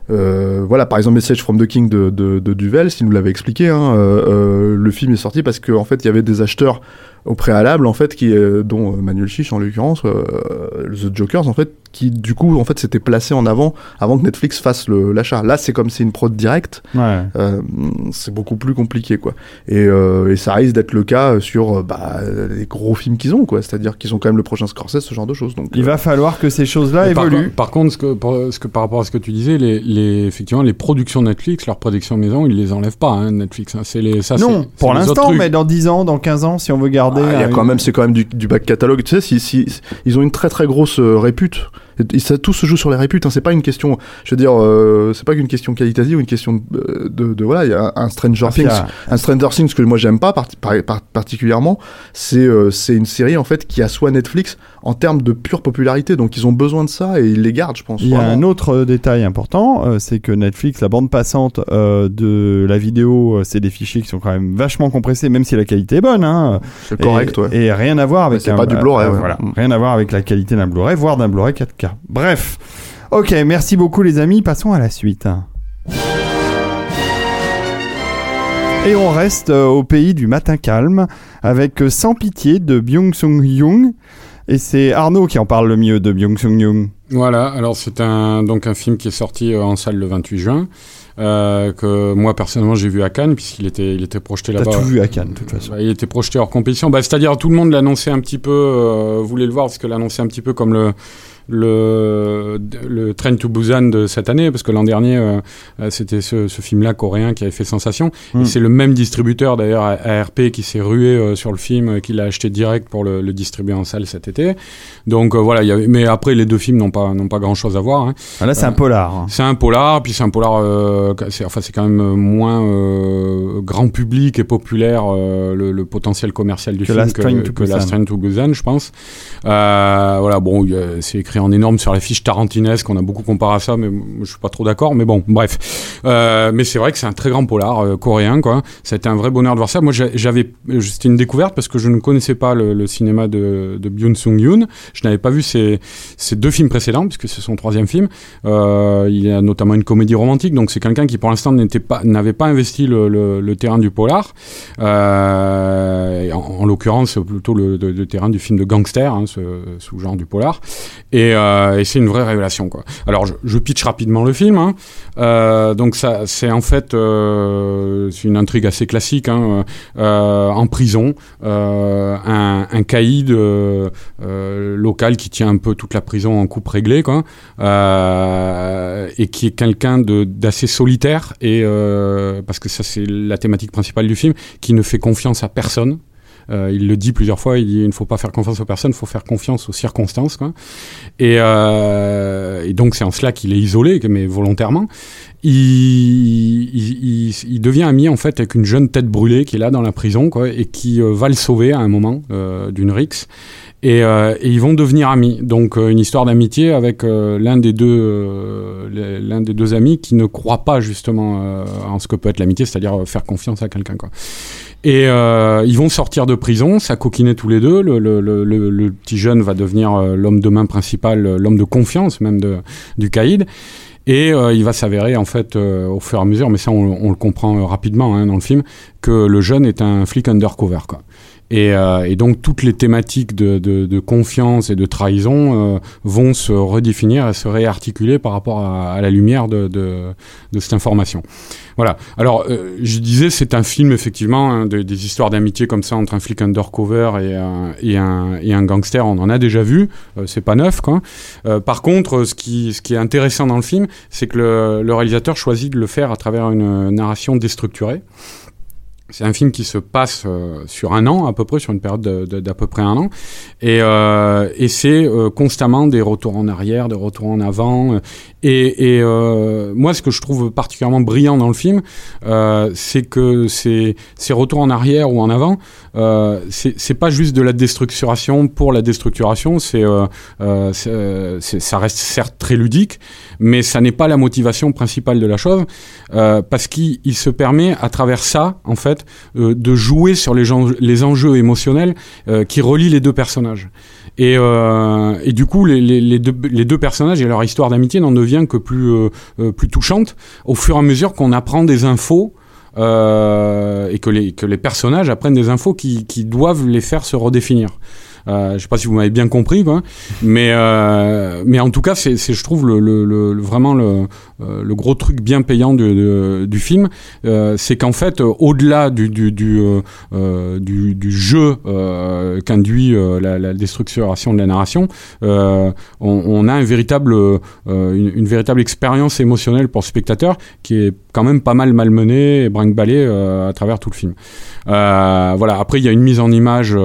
euh, voilà, par exemple, Message from the King de, de, de Duvel, s'il nous l'avait expliqué, hein, euh, euh, le film est sorti parce qu'en fait, il y avait des acheteurs au préalable, en fait, qui, euh, dont euh, Manuel Chiche en l'occurrence, euh, The Jokers, en fait, qui du coup, en fait, s'était placé en avant avant que Netflix fasse le- l'achat. Là, c'est comme c'est une prod directe, Ouais. euh, c'est beaucoup plus compliqué, quoi. Et, euh, et ça risque d'être le cas sur bah, les gros films qu'ils ont, quoi. C'est-à-dire qu'ils ont quand même le prochain Scorsese, ce genre de choses. Donc, Il euh, va falloir que ces choses-là par, évoluent. par contre, ce que, par, ce que, par rapport à ce que tu disais, les, les, effectivement, les productions Netflix, leurs productions maison, ils les enlèvent pas, hein, Netflix. hein. C'est les, ça, non, pour l'instant, mais dans 10 ans, dans 15 ans, si on veut garder. Ah, il y a quand même, c'est quand même du, du back catalogue. Tu sais, si, si, ils ont une très très grosse euh, répute. Et ça, tout se joue sur les réputes. Hein. C'est pas une question. Je veux dire, euh, c'est pas qu'une question qualitative ou une question de, de, de- voilà. Il y a un Stranger Ah, Things, un Stranger Things que moi j'aime pas parti- par- par- particulièrement. C'est euh, c'est une série en fait qui assoit Netflix en termes de pure popularité. Donc ils ont besoin de ça et ils les gardent, je pense. Il y a vraiment. un autre euh, détail important, c'est que Netflix, la bande passante de la vidéo, c'est des fichiers qui sont quand même vachement compressés, même si la qualité est bonne. Hein, C'est correct, et, ouais. et rien à voir avec c'est pas du Blu-ray, ouais. voilà, Mm. rien à voir avec la qualité d'un Blu-ray, voire d'un Blu-ray 4K. Bref. Ok, merci beaucoup les amis. Passons à la suite. Et on reste euh, au pays du matin calme avec euh, Sans pitié de Byung Sung Young. Et c'est Arnaud qui en parle le mieux de Byung Sung Young. Voilà, alors c'est un, donc un film qui est sorti euh, en salle le 28 juin, euh, que moi personnellement j'ai vu à Cannes, puisqu'il était, il était projeté T'as là-bas. tout vu à Cannes, de toute façon. Il était projeté hors compétition. Bah, C'est-à-dire tout le monde l'annonçait un petit peu, euh, voulait le voir parce que l'annonçait un petit peu comme le le le Train to Busan de cette année parce que l'an dernier euh, euh, c'était ce, ce film-là coréen qui avait fait sensation Mm. et c'est le même distributeur d'ailleurs ARP qui s'est rué euh, sur le film qui l'a acheté direct pour le, le distribuer en salle cet été donc euh, voilà y mais après les deux films n'ont pas pas grand chose à voir hein. Ah, là, c'est un polar. hein. C'est un polar, puis c'est un polar, c'est, enfin c'est quand même moins grand public et populaire le, le potentiel commercial du Que film to que Busan. Last Train to Busan, je pense. Voilà, bon, c'est écrit en énorme sur la fiche tarantinesque, on a beaucoup comparé à ça, mais je suis pas trop d'accord, mais bon, bref. Euh, mais c'est vrai que c'est un très grand polar euh, coréen, quoi. Ça a été un vrai bonheur de voir ça. Moi, j'a- j'avais, c'était une découverte parce que je ne connaissais pas le, cinéma de, de Byun Sung Yoon. Je n'avais pas vu ses, deux films précédents, puisque c'est son troisième film. Euh, il y a notamment une comédie romantique, donc c'est quelqu'un qui pour l'instant n'avait pas investi le, terrain du polar. En, en l'occurrence, plutôt le terrain du film de gangster, hein, ce sous-genre du polar. Et, euh, et c'est une vraie révélation, quoi. Alors, je, je pitch rapidement le film. Hein. Euh, donc, ça, c'est en fait euh, une intrigue assez classique. Hein, en prison, un, un caïd local qui tient un peu toute la prison en coupe réglée, quoi, et qui est quelqu'un d'assez solitaire, et parce que ça c'est la thématique principale du film, qui ne fait confiance à personne. Euh, il le dit plusieurs fois, il dit il ne faut pas faire confiance aux personnes, il faut faire confiance aux circonstances. Quoi. Et, euh, donc c'est en cela qu'il est isolé, mais volontairement. Il, devient ami en fait avec une jeune tête brûlée qui est là dans la prison quoi, et qui euh, va le sauver à un moment d'une rixe. Et, ils vont devenir amis. Donc une histoire d'amitié avec l'un des deux l'un des deux amis qui ne croit pas justement en ce que peut être l'amitié, c'est-à-dire faire confiance à quelqu'un. Et euh, ils vont sortir de prison, ça coquinait tous les deux. Le, le, le, le- petit jeune va devenir euh, l'homme de main principal, euh, l'homme de confiance même de, du caïd. Et euh, il va s'avérer en fait euh, au fur et à mesure, mais ça on, on le comprend euh, rapidement hein, dans le film, que le jeune est un flic undercover quoi. Et, euh, et donc toutes les thématiques de, de, de confiance et de trahison euh, vont se redéfinir et se réarticuler par rapport à, à la lumière de, de, cette information. Voilà. Alors, euh, je disais, c'est un film effectivement hein, de- des histoires d'amitié comme ça entre un flic undercover et un, et un, et un gangster. On en a déjà vu. Euh, c'est pas neuf, quoi. Euh, par contre, ce qui, ce qui est intéressant dans le film, c'est que le, le réalisateur choisit de le faire à travers une narration déstructurée. C'est un film qui se passe euh, sur un an à peu près, sur une période de- de- d'à peu près un an, et, euh, et c'est euh, constamment des retours en arrière, des retours en avant. Et, et euh, moi, ce que je trouve particulièrement brillant dans le film, euh, c'est que ces, ces retours en arrière ou en avant, euh, c'est pas juste de la déstructuration pour la déstructuration. C'est ça reste certes très ludique, mais ça n'est pas la motivation principale de la chose, parce qu'il il se permet à travers ça, en fait, euh, de jouer sur les, enjeux émotionnels euh, qui relient les deux personnages. Et, euh, du coup, les, deux, personnages et leur histoire d'amitié n'en devient que plus, plus touchante au fur et à mesure qu'on apprend des infos et que les, personnages apprennent des infos qui doivent les faire se redéfinir. Euh, je sais pas si vous m'avez bien compris, quoi. Mais euh, mais en tout cas, c'est je trouve vraiment le euh, le gros truc bien payant du film, c'est qu'en fait, au-delà du jeu qu'induit la, la de la narration, on, a un véritable une, véritable expérience émotionnelle pour le spectateur qui est quand même pas mal malmenée et brinque-ballée euh, à travers tout le film. Voilà. Après, il y a une mise en image,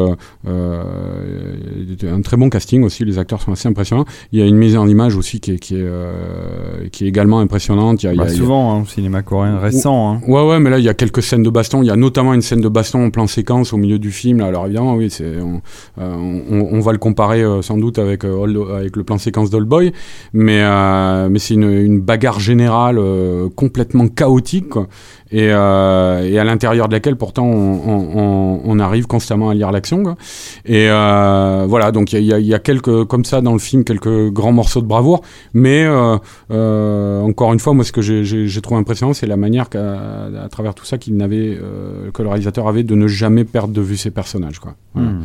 un très bon casting aussi. Les acteurs sont assez impressionnants. Il y a une mise en image aussi qui est qui est, euh, qui est également impressionnante. Il y a, Bah, il y a- souvent, hein, au cinéma coréen récent. hein. Ouais, ouais, mais là, il y a quelques scènes de baston. Il y a notamment une scène de baston en plan séquence au milieu du film. Là. Alors, évidemment, oui, c'est, on, euh, on, on va le comparer euh, sans doute avec, euh, Old- avec le plan séquence d'Old Boy. Mais, euh, mais c'est une, une bagarre générale euh, complètement chaotique. quoi. Et, euh, et à l'intérieur de laquelle, pourtant, on, on, on- arrive constamment à lire l'action. Et euh, voilà, donc il y a, il y a quelques, comme ça, dans le film, quelques grands morceaux de bravoure. Mais euh, euh, encore une fois, moi, ce que j'ai- trouvé impressionnant, c'est la manière qu'à à travers tout ça qu'il n'avait, euh, que le réalisateur avait de ne jamais perdre de vue ses personnages, quoi. Voilà. Hmm.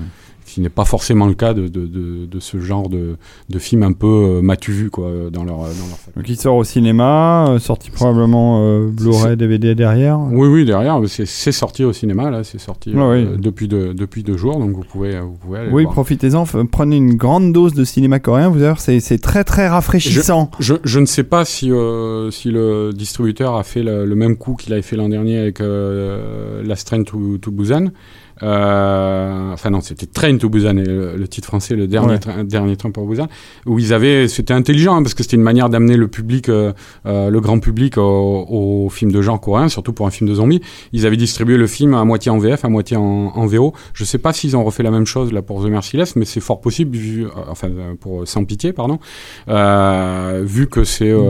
Ce qui n'est pas forcément le cas de, de, de, de ce genre de, de film un peu euh, matu vu, quoi, euh, dans leur, dans leur. Donc il sort au cinéma, euh, sorti probablement euh, Blu-ray, DVD derrière. Oui, oui, derrière, c'est sorti au cinéma, là, c'est sorti Ah euh, oui. depuis, deux, depuis deux jours, donc vous pouvez, vous pouvez aller Oui, profitez-en, prenez une grande dose de cinéma coréen, vous allez voir, c'est très très rafraîchissant. Je, je ne sais pas si, euh, si le distributeur a fait le, le même coup qu'il avait fait l'an dernier avec euh, Last Train to, to Busan. Euh, enfin non, c'était Train to Busan, le, le titre français, le dernier, Ouais. dernier train pour Busan, où ils avaient, c'était intelligent hein, parce que c'était une manière d'amener le public, euh, euh, le grand public au, au film de genre coréen, surtout pour un film de zombies. Ils avaient distribué le film à moitié en VF, à moitié en, en VO. Je sais pas s'ils ont refait la même chose là pour The Merciless, mais c'est fort possible, vu, enfin pour Sans Pitié, pardon, euh, vu que c'est euh.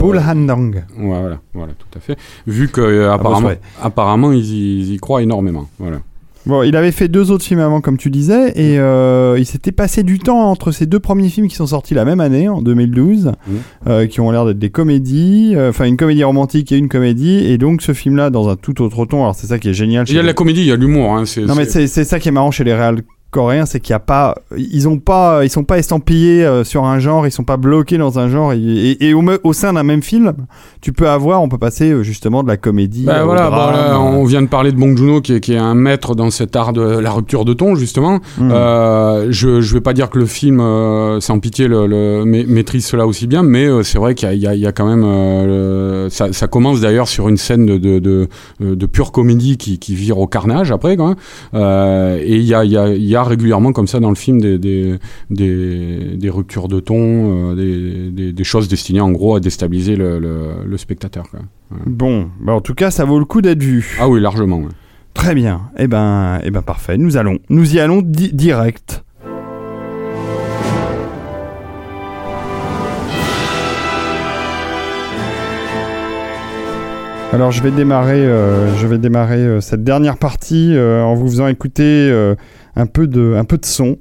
Ouais, voilà, voilà, tout à fait. Vu que euh, apparemment, apparemment ils, y, ils y croient énormément. Voilà. Bon, il avait fait deux autres films avant, comme tu disais, et euh, il s'était passé du temps entre ces deux premiers films qui sont sortis la même année, en 2012, Mhm. euh, qui ont l'air d'être des comédies, euh, enfin une comédie romantique et une comédie, et donc ce film-là dans un tout autre ton. Alors c'est ça qui est génial. Il y a de la comédie, il y a de l'humour. Hein, Non mais c'est ça qui est marrant chez les réals coréens, c'est qu'il y a pas, ils ont pas, ils sont pas estampillés euh, sur un genre, ils sont pas bloqués dans un genre, et, et- et au, sein d'un même film, tu peux avoir, on peut passer euh, justement de la comédie. Bah euh, au voilà, drame, bah là, on vient de parler de Bong Joon-ho qui est, qui est un maître dans cet art de la rupture de ton justement. Mm. Euh, je je vais pas dire que le film euh, sans pitié le, le ma- maîtrise cela aussi bien, mais euh, c'est vrai qu'il y a, y, y quand même le- ça, ça commence d'ailleurs sur une scène de de, de, de pure comédie qui, qui vire au carnage après quand même. Et il y a il y a il y a régulièrement comme ça dans le film des des des, des ruptures de ton, euh, des, des choses destinées en gros à déstabiliser le le, le spectateur. Quoi. Bon, bah en tout cas, ça vaut le coup d'être vu. Ah oui, largement. ouais. Très bien. Eh ben, eh ben parfait. Nous allons, nous y allons di- direct. Alors je vais démarrer, euh, je vais démarrer euh, cette dernière partie euh, en vous faisant écouter un peu de, un peu de son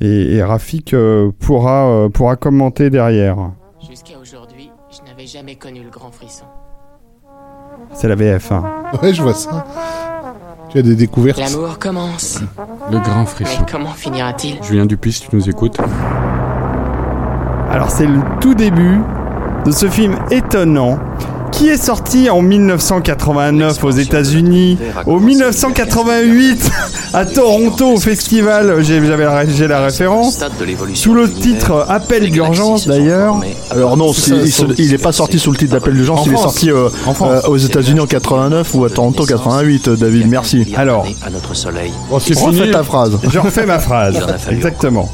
et, et Rafik euh, pourra, euh, pourra commenter derrière. Jusqu'à aujourd'hui, je n'avais jamais connu le grand frisson. C'est la VF. hein. Ouais, je vois ça. Tu as des découvertes. L'amour commence. Le grand Mais frisson. comment finira-t-il? Julien Dupuis, tu nous écoutes? Alors c'est le tout début de ce film étonnant qui est sorti en 1989 aux États-Unis, au 1988 à Toronto au festival, j'ai j'avais la, référence, sous le titre Appel d'urgence d'ailleurs. Alors non, il, se- il est pas sorti sous le titre d'appel d'urgence, En il est sorti euh, euh, aux États-Unis en 89 ou à Toronto 88, euh, David, merci. Alors. Refais ta phrase. Je refais ma phrase, exactement.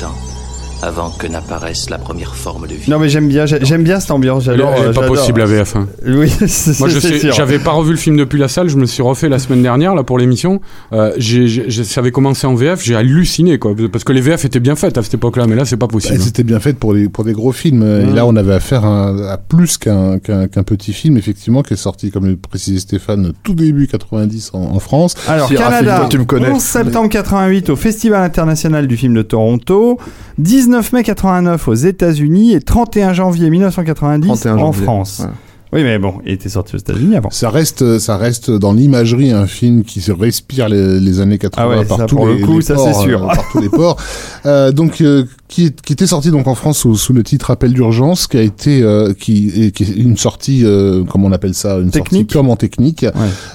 Avant que n'apparaisse la première forme de vie. Non mais j'aime bien, j'ai- j'aime bien cette ambiance, j'adore. elle est euh, pas possible la VF. hein. Oui, c'est Moi je c'est sais, j'avais pas revu le film depuis la salle, je me suis refait la semaine dernière là pour l'émission. Euh, j'ai, j'ai- j'ai- ça avait commencé en VF, j'ai halluciné quoi, parce que les VF étaient bien faites à cette époque-là, mais là c'est pas Bah, possible. C'était bien fait pour des, pour des gros films. Et là, on avait affaire à, à plus qu'un qu'un qu'un petit film, effectivement, qui est sorti, comme le précisait Stéphane, tout début 90 en, en France. Alors, Si, Rafik, Canada, toi, tu me connais. 11 septembre 88 au Festival international du film de Toronto, 19 mai 89 aux États-Unis et 31 janvier 1990 31 en janvier. France. Ouais. Oui, mais bon, il était sorti aux États-Unis avant. Ça reste, ça reste dans l'imagerie un film qui se respire les, les années 80 Ah ouais, par ça, tous pour le les, coup, les ça, ports, c'est sûr. euh, par tous les ports. Euh, donc, euh, qui, qui était sorti donc en France sous, sous le titre Appel d'urgence, qui a été, euh, qui, qui est une sortie, euh, comment on appelle ça, une sortie purement technique.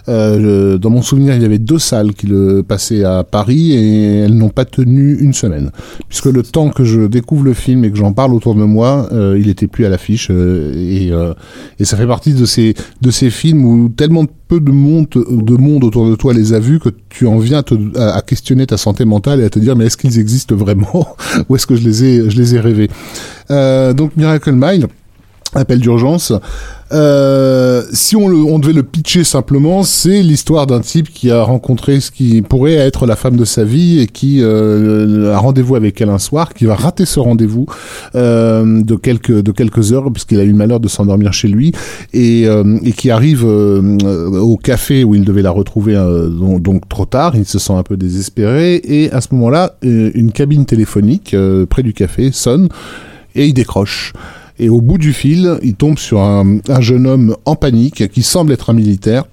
Euh, je- dans mon souvenir, il y avait deux salles qui le passaient à Paris et elles n'ont pas tenu une semaine, puisque le temps que je découvre le film et que j'en parle autour de moi, euh, il était plus à l'affiche euh, et, euh, et ça fait partie de ces de ces films où tellement peu de monde de monde autour de toi les a vus que tu en viens à questionner ta santé mentale et à te dire mais est-ce qu'ils existent vraiment ou est-ce que je les ai je les ai rêvés? Euh, donc Miracle Mile appel d'urgence. Euh, si on, devait le pitcher simplement, c'est l'histoire d'un type qui a rencontré ce qui pourrait être la femme de sa vie et qui euh, a rendez-vous avec elle un soir, qui va rater ce rendez-vous euh, de quelques de quelques heures puisqu'il a eu le malheur de s'endormir chez lui et, qui arrive au café où il devait la retrouver donc, trop tard. Il se sent un peu désespéré et à ce moment-là, une cabine téléphonique près du café sonne et il décroche. Et au bout du fil, il tombe sur un, un jeune homme en panique qui semble être un militaire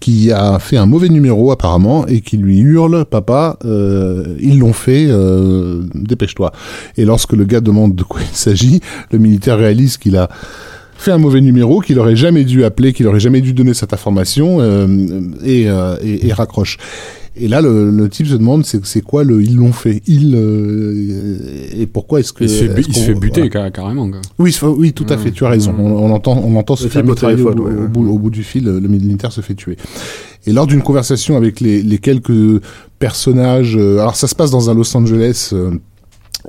qui a fait un mauvais numéro apparemment et qui lui hurle papa euh, ils l'ont fait euh, dépêche-toi et lorsque le gars demande de quoi il s'agit le militaire réalise qu'il a fait un mauvais numéro qu'il aurait jamais dû appeler qu'il aurait jamais dû donner cette information euh, et raccroche et là, le, le type se demande c'est c'est quoi le ils l'ont fait? Ils euh, et pourquoi est-ce que Il se fait, bu- il se fait buter voilà. carrément. quoi. Oui, oui, tout à fait, tu as raison. On, on entend, on entend se faire au ouais, au ouais. bout, au bout du fil, le, le militaire se fait tuer. Et lors d'une conversation avec les, les quelques personnages, euh, alors ça se passe dans un Los Angeles euh,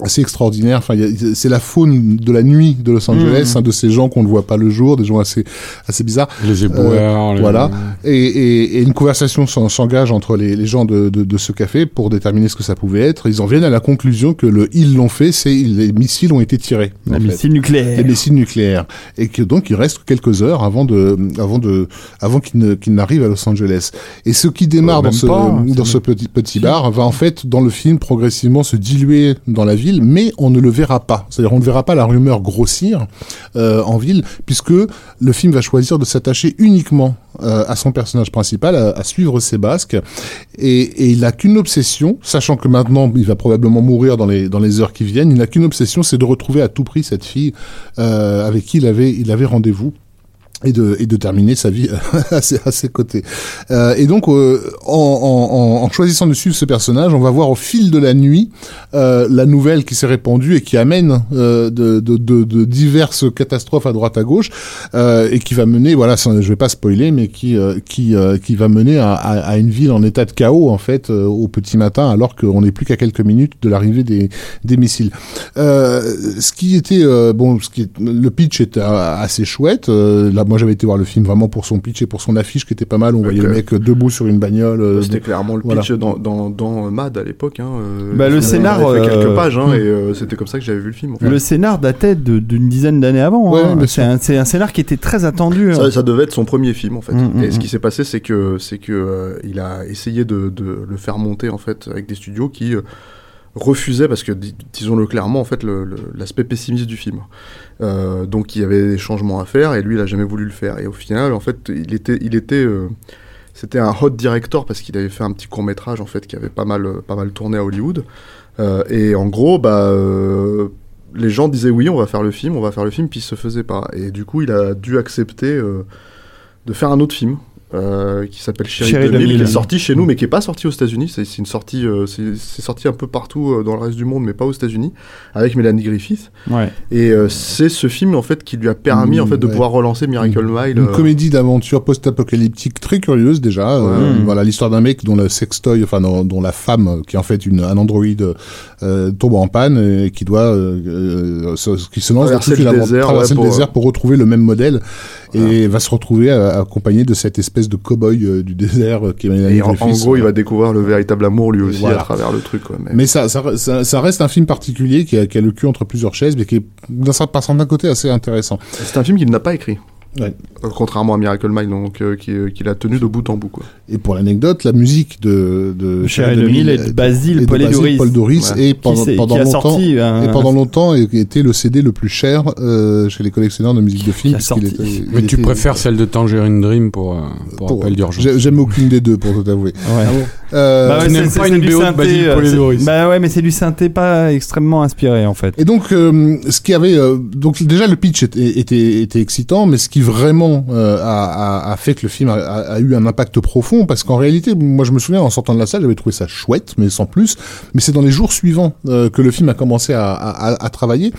assez extraordinaire. Enfin, c'est la faune de la nuit de Los Angeles, Mhm. hein, de ces gens qu'on ne voit pas le jour, des gens assez, assez bizarres. Les éboueurs. les- voilà. Et, et, et une conversation s'en- s'engage entre les, les gens de, de, de ce café pour déterminer ce que ça pouvait être. Ils en viennent à la conclusion que le ils l'ont fait, c'est les missiles ont été tirés. en La fait missile nucléaire. les missiles nucléaires et que donc il reste quelques heures avant de avant de avant qu'il ne qu'il n'arrive à Los Angeles et ce qui démarre Euh, dans ce pas, dans ce petit petit bar va en fait dans le film progressivement se diluer dans la ville mais on ne le verra pas c'est-à-dire on ne verra pas la rumeur grossir euh, en ville puisque le film va choisir de s'attacher uniquement euh, à son personnage principal à, suivre ses basques et, et il n'a qu'une obsession sachant que maintenant il va probablement mourir dans les dans les heures qui viennent il n'a qu'une obsession c'est de retrouver à tout prix cette fille euh, avec qui il avait, il avait rendez-vous. Et de, et de terminer sa vie à, ses, à ses côtés. Euh, et donc, euh, en, en, en, choisissant de suivre ce personnage, on va voir au fil de la nuit euh, la nouvelle qui s'est répandue et qui amène euh, de, de, de, de diverses catastrophes à droite à gauche euh, et qui va mener, voilà, sans- je vais pas spoiler, mais qui euh, qui euh, qui va mener à, à, à une ville en état de chaos en fait euh, au petit matin, alors qu'on n'est plus qu'à quelques minutes de l'arrivée des des missiles. Euh, ce qui était euh, bon, ce qui le pitch était euh, assez chouette. Euh, là, moi, j'avais été voir le film vraiment pour son pitch et pour son affiche qui était pas mal. On voyait le mec debout sur une bagnole. euh, C'était clairement le voilà. pitch dans, dans, dans Mad à l'époque. Hein, euh, Bah, le scénar, fait euh, quelques pages hein, hmm. et euh, c'était comme ça que j'avais vu le film. en fait. Le scénar datait d'une dizaine d'années avant. Ouais, hein. C'est un, c'est un scénar qui était très attendu. hein. Ça, ça devait être son premier film en fait. Mm, et mm, ce qui s'est passé, c'est que c'est que euh, il a essayé de, de le faire monter en fait avec des studios qui refusaient parce que dis- disons-le clairement en fait l'aspect pessimiste du film. Euh, donc il y avait des changements à faire et lui il a jamais voulu le faire. Et au final en fait il était il était euh, c'était un hot director parce qu'il avait fait un petit court métrage en fait qui avait pas mal pas mal tourné à Hollywood. Euh, et en gros bah les gens disaient oui, on va faire le film, on va faire le film, puis il se faisait pas. Et du coup, il a dû accepter de faire un autre film euh, qui s'appelle Chérie, Chérie 2000, qui 2000. est sorti chez nous, mais qui est pas sorti aux États-Unis. C'est une sortie, euh, c'est sorti un peu partout euh, dans le reste du monde, mais pas aux États-Unis, avec Melanie Griffith. Ouais. Et c'est ce film en fait qui lui a permis Mmh, en fait de ouais. pouvoir relancer Miracle Mile. Une comédie d'aventure post-apocalyptique très curieuse déjà. Ouais. Voilà l'histoire d'un mec dont le sextoy, enfin dont, dont la femme, qui est en fait une, un androïde, tombe en panne et qui doit, se- qui se lance dans toute le désert, traverser ouais, le désert pour retrouver le même modèle et va se retrouver accompagné de cette espèce de cow-boy euh, du désert euh, qui est et en, en gros, il va découvrir le véritable amour lui aussi Voilà. à travers le truc. Quoi. Mais, Mais ça, ça, ça, ça reste un film particulier qui a, qui a le cul entre plusieurs chaises, mais qui est d'un cer- par certains côté assez intéressant. c'est un film qu'il n'a pas écrit. Ouais. Euh, contrairement à Miracle Mile, donc euh, qui, qui l'a tenu de bout en bout. Quoi. Et pour l'anecdote, la musique de, de Chéri 2000 et de Basile et Paul Basile Paul Doris Ouais. et pendant, qui, s'est- pendant qui a longtemps un, et pendant longtemps était le CD le plus cher euh, chez les collectionneurs de musique de film. Qui a puisqu'il sorti. était- Mais tu était- préfères celle de Tangerine Dream pour, euh, pour, pour- appel d'urgence. j'ai- J'aime aucune des deux pour tout avouer. Ouais. Euh, Bah pas une BO de Basile euh, Polidoris. c'est- Bah ouais, mais c'est du synthé pas extrêmement inspiré en fait. Et donc, euh, ce qui avait euh, donc déjà le pitch était, était, était excitant, mais ce qui vraiment euh, a, a, fait que le film a, a- eu un impact profond, parce qu'en réalité, moi je me souviens en sortant de la salle, j'avais trouvé ça chouette, mais sans plus. Mais c'est dans les jours suivants euh, que le film a commencé à, à, à- travailler,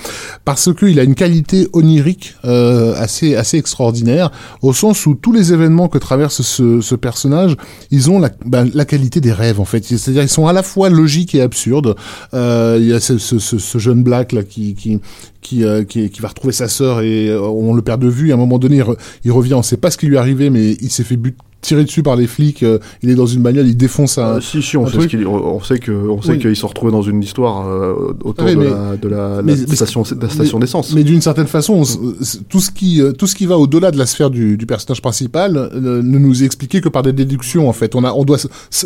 parce qu'il a une qualité onirique euh, assez assez extraordinaire, au sens où tous les événements que traverse ce, ce personnage, ils ont la, ben, la qualité des rêves en fait. C'est-à-dire ils sont à la fois logiques et absurdes. Euh, Il y a ce, ce, ce jeune black là qui qui qui, euh, qui, va retrouver sa sœur et euh, on le perd de vue. Et à un moment donné, il, il revient, on sait pas ce qui lui est arrivé, mais il s'est fait but tirer dessus par les flics. euh, il est dans une bagnole, il défonce un. Euh, si, si, on sait, truc. ce qu'il- on sait que, on sait Oui. qu'ils se retrouvés dans une histoire euh, autour de, mais- la, de la, mais- la station, station d'essence. Mais d'une certaine façon, on c'est- tout ce qui euh, tout ce qui va au-delà de la sphère du, du personnage principal euh, ne nous est expliqué que par des déductions en fait. On a on doit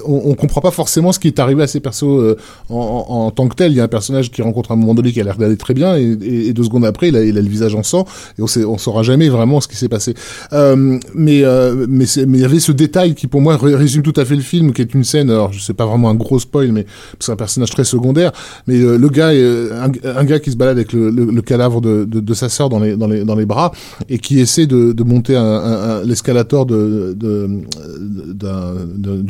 on, on comprend pas forcément ce qui est arrivé à ces persos euh, en, en, en tant que tel. Il y a un personnage qui rencontre à un moment donné qui a l'air d'aller très bien et, et, et deux secondes après, il a, il a le visage en sang et on sait on saura jamais vraiment ce qui s'est passé. Euh, mais euh, mais il y avait ce détail qui pour moi ré- résume tout à fait le film, qui est une scène. Alors je sais pas vraiment un gros spoil, mais c'est un personnage très secondaire. Mais euh, le gars, euh, un, gars qui se balade avec le, cadavre de, sa sœur dans les, bras et qui essaie de, monter l'escalator du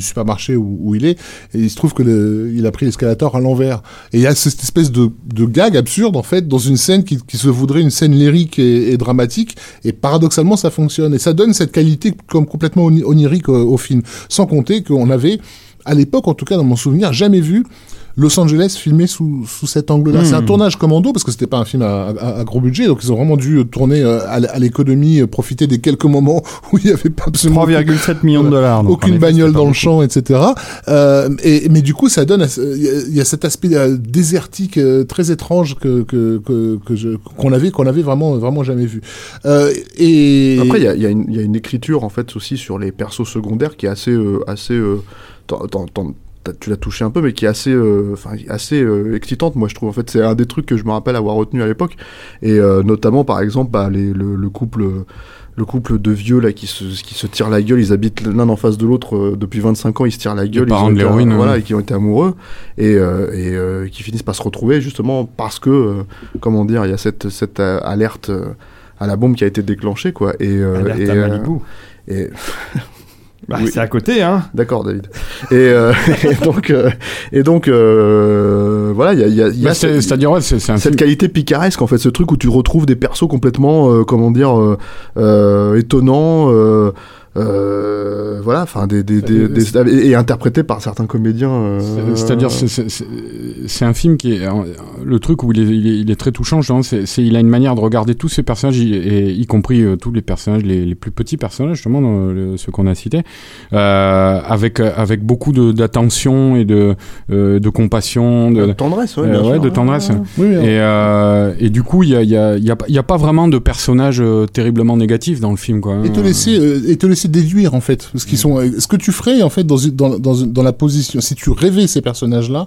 supermarché où, il est. Et il se trouve que le, il a pris l'escalator à l'envers. Et il y a cette espèce de, gag absurde en fait dans une scène qui, se voudrait une scène lyrique et, dramatique. Et paradoxalement, ça fonctionne. Et ça donne cette qualité comme complètement oni- au, au film. Sans compter qu'on avait, à l'époque, en tout cas dans mon souvenir, jamais vu Los Angeles filmé sous, sous cet angle-là. Hmm. C'est un tournage commando parce que c'était pas un film à, à- à gros budget, donc ils ont vraiment dû tourner euh, à, l'économie, euh, profiter des quelques moments où il y avait pas absolument 3,7 millions de dollars. aucune effet, bagnole dans le champ, etc. Euh, et, mais du coup, ça donne, il y, a- il y a cet aspect euh, désertique euh, très étrange que que que, que je qu'on avait qu'on avait vraiment vraiment jamais vu. Euh, et Après, il y a, il y a une- il y a une écriture en fait aussi sur les persos secondaires qui est assez, euh, assez, euh, t'en- t'en- t'en- t'as- tu l'as touché un peu, mais qui est assez, euh, enfin, assez euh, excitante. Moi, je trouve en fait, c'est un des trucs que je me rappelle avoir retenu à l'époque, et euh, notamment par exemple, bah, les, le, le couple. Le couple de vieux là qui se, qui se tirent la gueule, ils habitent l'un en face de l'autre euh, depuis 25 ans, ils se tirent la gueule, ils parents ont de été- voilà, ouais. et qui ont été amoureux et, euh, et euh, qui finissent par se retrouver justement parce que, euh, comment dire, il y a cette, cette alerte à la bombe qui a été déclenchée quoi. Et, euh, Alerte et, à Malibu. et Bah, oui. C'est à côté, hein. d'accord David. Et, euh, et donc euh, et donc euh, voilà, il y a, il y a, il y a Bah, c'est- cette- C'est-à-dire, ouais, c'est c'est un cette film. qualité picaresque en fait, ce truc où tu retrouves des persos complètement euh, comment dire euh, euh, étonnants. Euh, voilà, enfin des, des, des, des- et, et interprétés par certains comédiens. euh, C'est- C'est-à-dire, c'est- c'est- c'est c'est un film qui est. Le truc où il est, il est, il est très touchant, c'est c'est- il a une manière de regarder tous ces personnages, y- et, y compris euh, tous les personnages, les, les plus petits personnages, justement, dans le- ceux qu'on a cités, euh, avec, avec beaucoup de- d'attention et de, euh, de compassion. De, de tendresse, ouais, euh, bien ouais, sûr. de tendresse. Et, euh, et du coup, il y a, il y, a, il y, a, y a pas vraiment de personnages euh, terriblement négatifs dans le film, quoi. et te laisser euh, et te laisser déduire en fait ce qui sont euh, ce que tu ferais en fait dans dans dans, la position si tu rêvais ces personnages là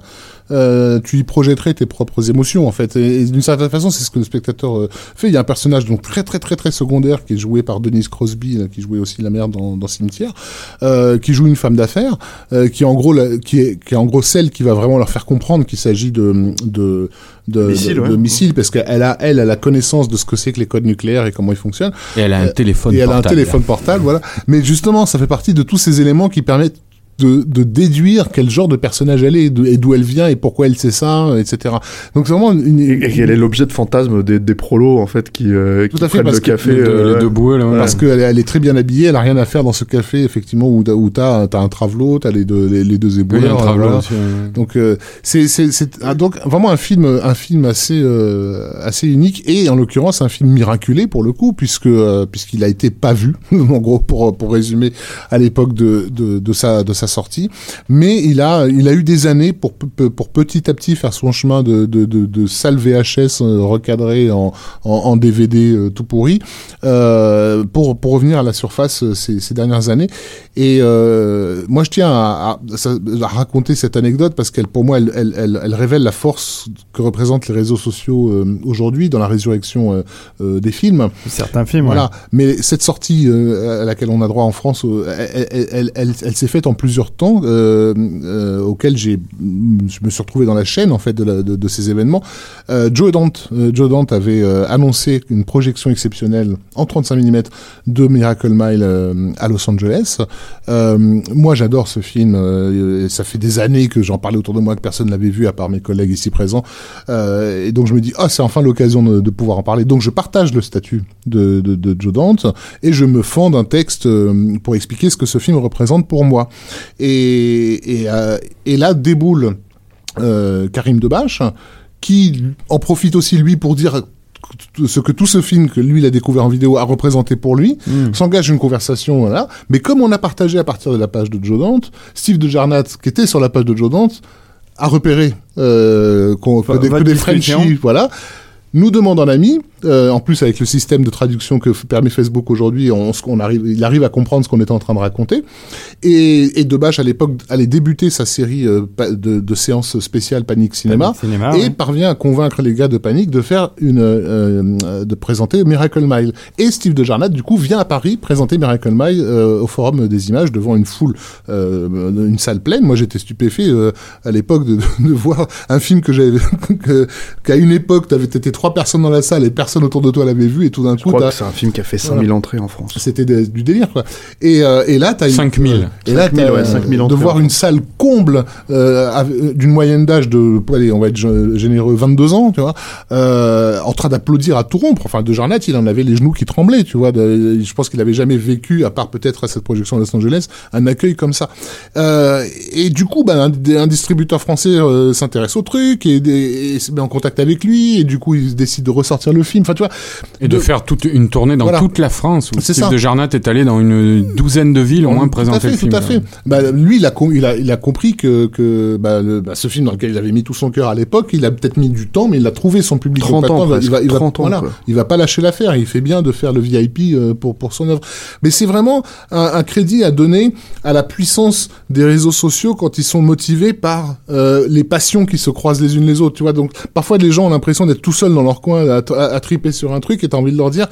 euh, tu y projetterais tes propres émotions en fait et, et d'une certaine façon c'est ce que le spectateur euh, fait il y a un personnage donc très très très très secondaire qui est joué par Denise Crosby là, qui jouait aussi la mère dans, dans Cimetière euh, qui joue une femme d'affaires euh, qui est en gros la- qui est qui est en gros celle qui va vraiment leur faire comprendre qu'il s'agit de de de, Missiles, de, ouais. de missiles parce qu'elle a elle a la connaissance de ce que c'est que les codes nucléaires et comment ils fonctionnent Et elle a un Euh, téléphone et elle a un portable. téléphone portable, voilà. Mais justement, ça fait partie de tous ces éléments qui permettent de, de déduire quel genre de personnage elle est, et d'où- elle vient, et pourquoi elle sait ça, etc. Donc c'est vraiment une... Et, et qu'elle est l'objet de fantasme des, des prolos en fait qui, euh, Tout qui à fait, parce le que café. Deux, euh, les deux bouées, là. ouais. Parce qu'elle est, elle est très bien habillée, elle a rien à faire dans ce café, effectivement, où, t'as- où t'as as un travelot, t'as les deux, les, les deux Oui, éboueurs. un travelot voilà. aussi, ouais. Donc euh, c'est c'est c'est ah, donc vraiment un film un film assez euh, assez unique et en l'occurrence un film miraculé pour le coup puisque euh, puisqu'il a été pas vu en gros pour pour résumer à l'époque de, de de sa de sa sa sortie, mais il a, il a eu des années pour, pour petit à petit faire son chemin de, de, de, de salle VHS euh, recadré en, en, en DVD euh, tout pourri, euh, pour, pour revenir à la surface ces, ces dernières années. Et euh, moi, je tiens à, à- ça- à raconter cette anecdote parce qu'elle, pour moi, elle, elle, elle, elle révèle la force que représentent les réseaux sociaux euh, aujourd'hui dans la résurrection des films. Certains films, Voilà. ouais. Mais cette sortie à laquelle on a droit en France, elle, elle, elle, elle- elle s'est faite en plusieurs temps, euh, euh, je me suis retrouvé dans la chaîne en fait de, ces événements. Euh, Joe Dante, euh, Joe Dante avait annoncé une projection exceptionnelle en 35 mm de Miracle Mile à Los Angeles. Moi, j'adore ce film. ça fait des années que j'en parlais autour de moi, que personne l'avait vu à part mes collègues ici présents. Et donc je me dis, ah, c'est enfin l'occasion de, pouvoir en parler. Donc je partage le statut de, de, Joe Dante et je me fends d'un texte pour expliquer ce que ce film représente pour moi. Et, et, euh, et là déboule euh, Karim Debache, qui en profite aussi lui pour dire ce que tout ce film que lui il a découvert en vidéo a représenté pour lui, s'engage une conversation voilà. Mais comme on a partagé à partir de la page de Joe Dante, Steve de Jarnat qui était sur la page de Joe Dante a repéré euh, qu'on- que, des, que des. Frenchies, voilà, nous demande en ami. euh, en plus avec le système de traduction que permet Facebook aujourd'hui, on, arrive, il arrive à comprendre ce qu'on est en train de raconter. Et, et Debache à l'époque allait débuter sa série euh, de, de séances spéciales Cinéma Panic Cinéma, et ouais. parvient à convaincre les gars de Panique de faire une, euh, de présenter Miracle Mile. Et Steve de Jarnat du coup vient à Paris présenter Miracle Mile au Forum des Images devant une foule, une salle pleine. Moi j'étais stupéfait à l'époque de, de voir un film que j'avais, qu'à une époque t'avais été trois personnes dans la salle et personne autour de toi l'avait vu et tout d'un Je coup crois t'as- que c'est un film qui a fait 5000 entrées en France. c'était du délire quoi. Et, euh, et là t'as une- 5000. Et là 5000, t'as, ouais, euh, 5000 de entrées voir en une salle comble euh, avec- d'une moyenne d'âge de allez on va être gé- généreux 22 ans tu vois euh, en train d'applaudir à tout rompre. Enfin de Jarnat il en avait les genoux qui tremblaient tu vois. De- je pense qu'il avait jamais vécu à part peut-être à cette projection à Los Angeles un accueil comme ça. Euh, et du coup ben un, un distributeur français euh, s'intéresse au truc et, des- et se met en contact avec lui et du coup il décide de ressortir le film. Enfin tu vois. Et de, faire toute une tournée dans Voilà. toute la France où C'est Steve ça. de Jarnat est allé dans une douzaine de villes au moins présenter fait, le film. Tout à fait. Bah, lui, il a, il a, il a compris que, que bah, le- bah, ce film dans lequel il avait mis tout son cœur à l'époque, il a peut-être mis du temps, mais il a trouvé son public. 30 Donc ans, il va, il va, 30 ans, voilà, quoi. il va pas lâcher l'affaire. Il fait bien de faire le VIP euh, pour, pour son œuvre. Mais c'est vraiment un, un crédit à donner à la puissance des réseaux sociaux quand ils sont motivés par euh, les passions qui se croisent les unes les autres. Tu vois, donc parfois les gens ont l'impression d'être tout seuls dans leur coin à, à, à triper sur un truc et t'as envie de leur dire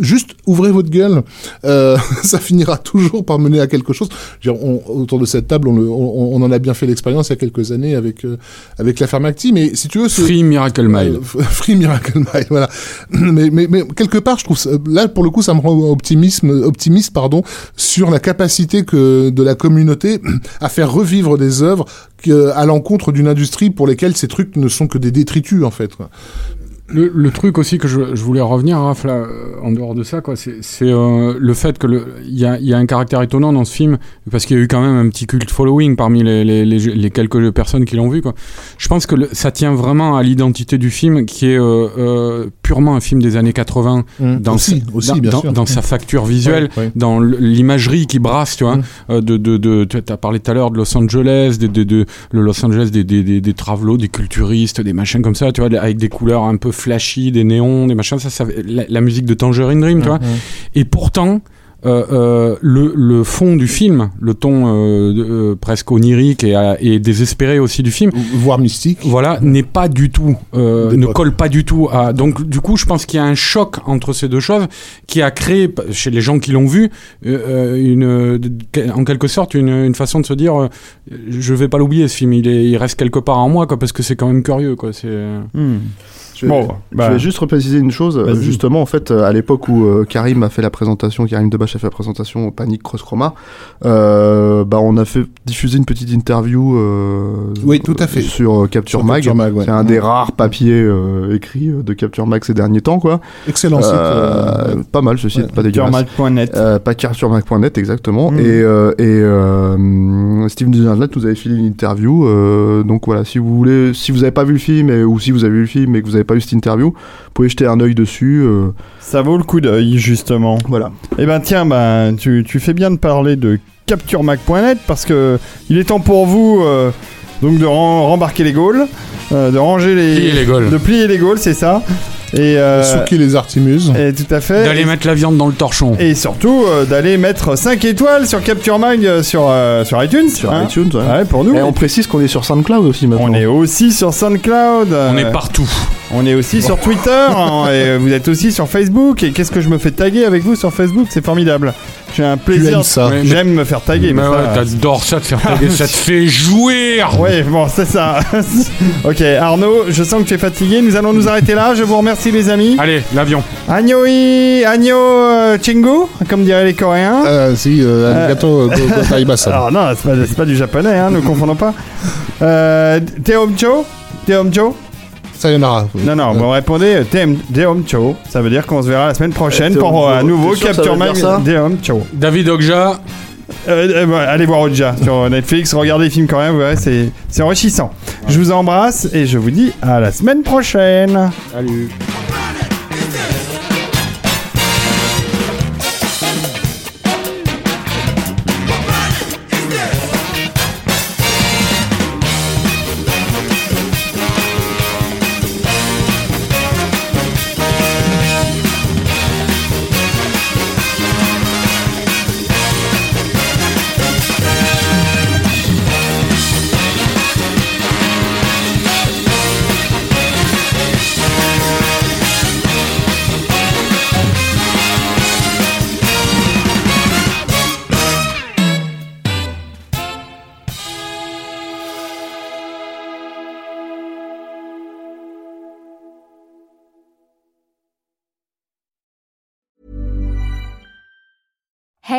Juste ouvrez votre gueule, euh, ça finira toujours par mener à quelque chose. Dire, on- autour de cette table, on, le- on, on en a bien fait l'expérience il y a quelques années avec euh, avec l'affaire McTee, mais si tu veux, Free Miracle Mile. euh, f- Free Miracle Mile, voilà. Mais, mais, mais quelque part, je trouve ça- là pour le coup, ça me rend optimisme, optimiste, pardon, sur la capacité que de la communauté à faire revivre des œuvres à l'encontre d'une industrie pour lesquelles ces trucs ne sont que des détritus en fait. Le, le truc aussi que je, je voulais revenir, Raph, là, euh, en dehors de ça, quoi, c'est c'est, euh, le fait que il y a, y a un caractère étonnant dans ce film parce qu'il y a eu quand même un petit culte following parmi les, les, les, les quelques personnes qui l'ont vu. Quoi. Je pense que le- ça tient vraiment à l'identité du film, qui est euh, euh, purement un film des années 80 dans, aussi, sa, aussi, dans, dans- dans sa facture visuelle, Ouais, ouais. dans l'imagerie qui brasse, tu vois, Mm. euh, de, de, de, tu as parlé tout à l'heure de Los Angeles, de, de, de le Los Angeles des, des, des, des travelots, des culturistes, des machins comme ça, tu vois, avec des couleurs un peu flashy, des néons, des machins, ça, ça la, la musique de Tangerine Dream, tu vois. Et pourtant, euh, euh, le, le fond du film, le ton euh, de- euh, presque onirique et, et désespéré aussi du film, Voire mystique. voilà, n'est pas du tout, euh, ne colle pas du tout à. Donc, du coup, je pense qu'il y a un choc entre ces deux choses qui a créé chez les gens qui l'ont vu une, en quelque sorte, une, une façon de se dire, euh, je vais pas l'oublier ce film, il, est, il reste quelque part en moi, quoi, parce que c'est quand même curieux, quoi. C'est. Hmm. Je vais, Bon, je bah. vais juste repréciser une chose. euh. Justement, en fait, euh, à l'époque où euh, Karim a fait la présentation, Karim Debache a fait la présentation au Panic Cross Chroma, euh, bah, on a fait diffuser une petite interview euh, Oui, tout à fait. sur euh, Capture Sur Mag. Capture Mag, ouais. C'est un des rares papiers euh, écrits de Capture Mag ces derniers temps, quoi. Excellent site. Euh, euh, pas mal, ceci, ouais. pas dégueulasse. Euh, pas capturemac.net exactement Mhm. et euh, et euh, Steve Duzernet nous avait filé une interview euh, donc voilà si vous voulez si vous avez pas vu le film et- ou si vous avez vu le film et que vous avez pas eu cette interview vous pouvez jeter un œil dessus euh, Ça vaut le coup d'œil, justement. voilà Eh ben tiens, ben, tu, tu fais bien de parler de capturemac.net parce que il est temps pour vous euh, donc de rembarquer les Gaules, euh, de ranger les, Plier les Gaules. de plier les Gaules, c'est ça. Et, euh, Souki les Artimuses. et tout à fait. D'aller Et- mettre la viande dans le torchon. et surtout euh, d'aller mettre 5 étoiles sur Capture Mag euh, sur, euh, sur iTunes. Sur hein. iTunes, ouais. Ouais, pour nous. Et on précise qu'on est sur SoundCloud aussi maintenant. On est aussi sur SoundCloud. On est partout. On est aussi sur Twitter. hein, et vous êtes aussi sur Facebook. Et qu'est-ce que je me fais taguer avec vous sur Facebook C'est formidable. J'ai un plaisir. J'aime me faire taguer. Mais mais ouais, ça- t'adores ça te faire taguer, ça te fait jouir. Ouais, bon, c'est ça. ok, Arnaud, je sens que tu es fatigué. Nous allons nous arrêter là. Je vous remercie, les amis. Allez, l'avion. Agnoi, Agno euh, Chingu, comme diraient les Coréens. Euh, si, euh, go- gozaimasu. Alors non, c'est pas, du japonais, hein, ne confondons pas. Euh, Teomcho Teomcho Sayonara. Non, non, vous répondez euh, Teom- Teomcho. Ça veut dire qu'on se verra la semaine prochaine Euh, pour Teomcho. un nouveau Capture Mag ça Teomcho. David Ogja. Euh, euh, ouais, allez voir Oja sur Netflix, regardez les films coréens, vous verrez, c'est c'est enrichissant. Je vous embrasse et je vous dis à la semaine prochaine. Salut.